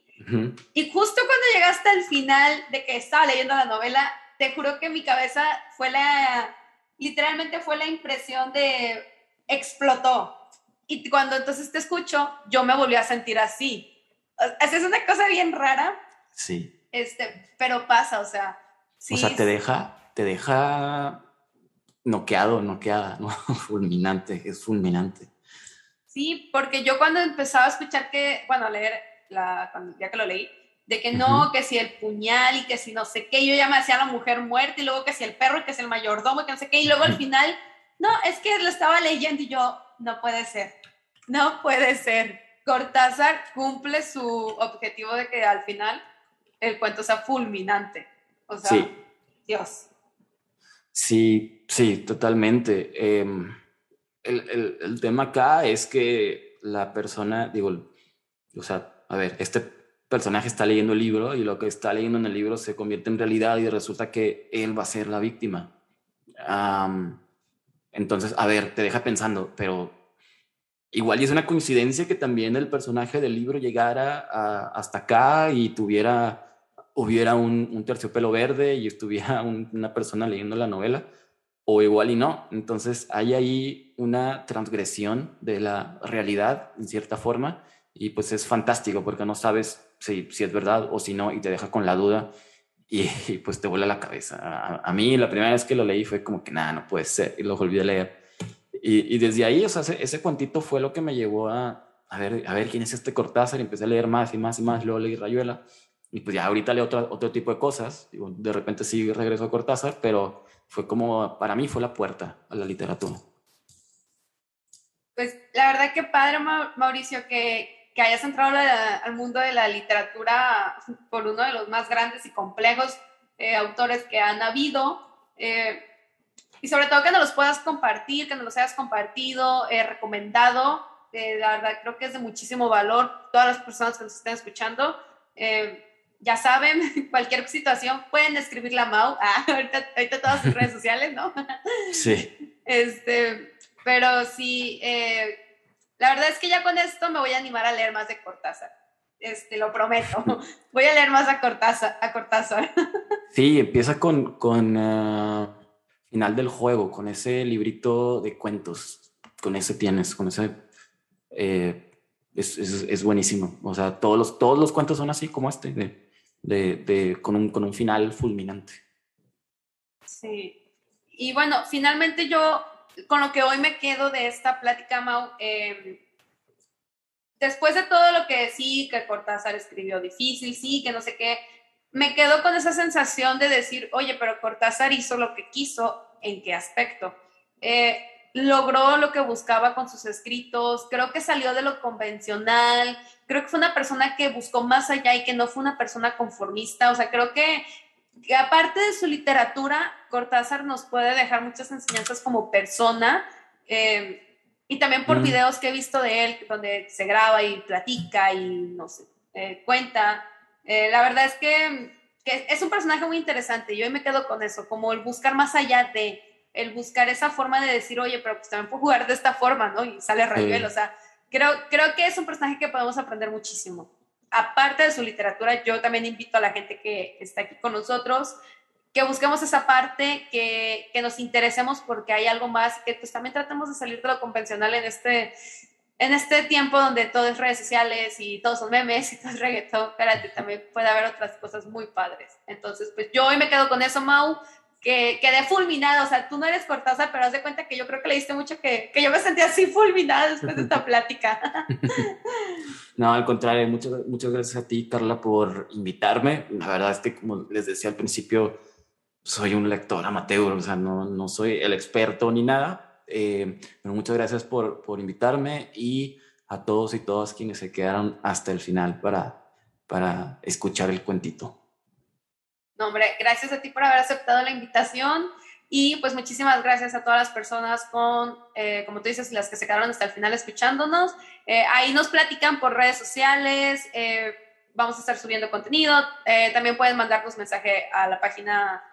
[SPEAKER 3] y justo cuando llegaste al final de que estaba leyendo la novela, te juro que mi cabeza fue la, literalmente fue la impresión de explotó. Y cuando entonces te escucho, yo me volví a sentir así. Es una cosa bien rara.
[SPEAKER 1] Sí.
[SPEAKER 3] Este, pero pasa, o sea.
[SPEAKER 1] Sí, o sea, te deja, te deja noqueado, noqueada, ¿no? *laughs* fulminante, es fulminante.
[SPEAKER 3] Sí, porque yo cuando empezaba a escuchar que, bueno, a leer la, cuando, ya que lo leí, de que no, que si el puñal y que si no sé qué, yo ya me hacía la mujer muerta y luego que si el perro y que si el mayordomo y que no sé qué, y luego al final, no, es que lo estaba leyendo y yo, no puede ser, no puede ser. Cortázar cumple su objetivo de que al final el cuento sea fulminante. O sea, sí. Dios.
[SPEAKER 1] Sí, sí, totalmente. Em, el, el, tema acá es que la persona, digo, O sea, a ver, este personaje está leyendo el libro y lo que está leyendo en el libro se convierte en realidad y resulta que él va a ser la víctima. entonces, a ver, te deja pensando, pero igual es una coincidencia que también el personaje del libro llegara hasta acá y tuviera, hubiera un, terciopelo verde y estuviera *laughs* una persona leyendo la novela, o igual y no. Entonces hay ahí una transgresión de la realidad, en cierta forma, y pues es fantástico porque no sabes si, si es verdad o si no y te deja con la duda y, *laughs* pues te vuela la cabeza. A, mí la primera vez que lo leí fue como que nada, no puede ser y lo volví a leer. Y, y desde ahí, o sea, ese, ese, cuantito fue lo que me llevó a, a, ver, a ver quién es este Cortázar y empecé a leer más y más y más, luego leí Rayuela y pues ya ahorita leo otro, otro tipo de cosas, Digo, de repente sí regreso a Cortázar, pero fue como, para mí fue la puerta a la literatura.
[SPEAKER 3] Pues la verdad que padre, Mauricio, que, que hayas entrado al mundo de la literatura por uno de los más grandes y complejos eh, autores que han habido. Eh, y sobre todo que nos los puedas compartir, que nos los hayas compartido, eh, recomendado. la verdad creo que es de muchísimo valor todas las personas que nos estén escuchando. Ya saben, *laughs* cualquier situación pueden escribirle a Mau. Ah, *laughs* ahorita, ahorita todas sus redes sociales, ¿no? *laughs*
[SPEAKER 1] Sí.
[SPEAKER 3] Este, pero sí, la verdad es que ya con esto me voy a animar a leer más de Cortázar. Este, lo prometo. Voy a leer más a Cortázar. A Cortázar.
[SPEAKER 1] Sí, empieza con, con ah, Final del Juego, con ese librito de cuentos. Con ese tienes, con ese... Eh, es, es, buenísimo. O sea, todos los, todos los cuentos son así como este, de, de, de, con, un, con un final fulminante.
[SPEAKER 3] Sí. Y bueno, finalmente yo con lo que hoy me quedo de esta plática, Mau, em, después de todo lo que sí, que Cortázar escribió difícil, sí, que no sé qué, me quedo con esa sensación de decir, oye, pero Cortázar hizo lo que quiso, ¿en qué aspecto? Eh, logró lo que buscaba con sus escritos, creo que salió de lo convencional, creo que fue una persona que buscó más allá y que no fue una persona conformista, o sea, creo que que aparte de su literatura, Cortázar nos puede dejar muchas enseñanzas como persona eh, y también por mm. videos que he visto de él, donde se graba y platica y no sé, eh, cuenta. Eh, la verdad es que, que, es un personaje muy interesante. Yo me quedo con eso, como el buscar más allá de, el buscar esa forma de decir, oye, pero pues también puedo jugar de esta forma, ¿no? Y sale Raibel, o sea, creo, creo que es un personaje que podemos aprender muchísimo aparte de su literatura, yo también invito a la gente que está aquí con nosotros que busquemos esa parte, que, que nos interesemos porque hay algo más, que pues también tratemos de salir de lo convencional en este, en este tiempo donde todo es redes sociales y todos son memes y *laughs* todo es reggaetón, espérate, también puede haber otras cosas muy padres. Entonces, pues yo hoy me quedo con eso, Mau que quedé fulminada, o sea, tú no eres Cortázar, pero haz de cuenta que yo creo que le diste mucho que, que yo me sentí así fulminada después de esta *laughs* plática.
[SPEAKER 1] no, al contrario, muchas, muchas gracias a ti, Carla, por invitarme. La verdad es que, como les decía al principio, soy un lector amateur, o sea, no, no soy el experto ni nada, eh, pero muchas gracias por, por invitarme y a todos y todas quienes se quedaron hasta el final para, para escuchar el cuentito.
[SPEAKER 3] Hombre, gracias a ti por haber aceptado la invitación y pues muchísimas gracias a todas las personas con, eh, como tú dices, las que se quedaron hasta el final escuchándonos. Eh, ahí nos platican por redes sociales, eh, vamos a estar subiendo contenido, también pueden mandarnos mensaje a la página.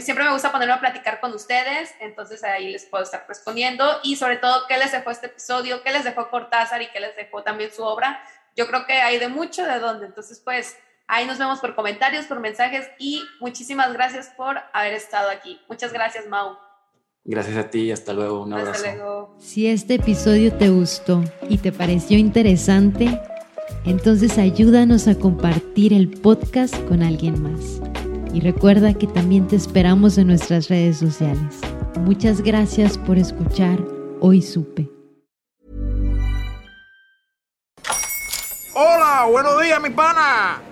[SPEAKER 3] siempre me gusta ponerme a platicar con ustedes, entonces ahí les puedo estar respondiendo y sobre todo qué les dejó este episodio, qué les dejó Cortázar y qué les dejó también su obra. Yo creo que hay de mucho de dónde, entonces pues Ahí nos vemos por comentarios, por mensajes y muchísimas gracias por haber estado aquí. Muchas gracias, Mau.
[SPEAKER 1] Gracias a ti y hasta luego. Un abrazo.
[SPEAKER 3] Hasta luego.
[SPEAKER 2] Si este episodio te gustó y te pareció interesante, entonces ayúdanos a compartir el podcast con alguien más. Y recuerda que también te esperamos en nuestras redes sociales. Muchas gracias por escuchar Hoy Supe.
[SPEAKER 4] Hola, buenos días, mi pana.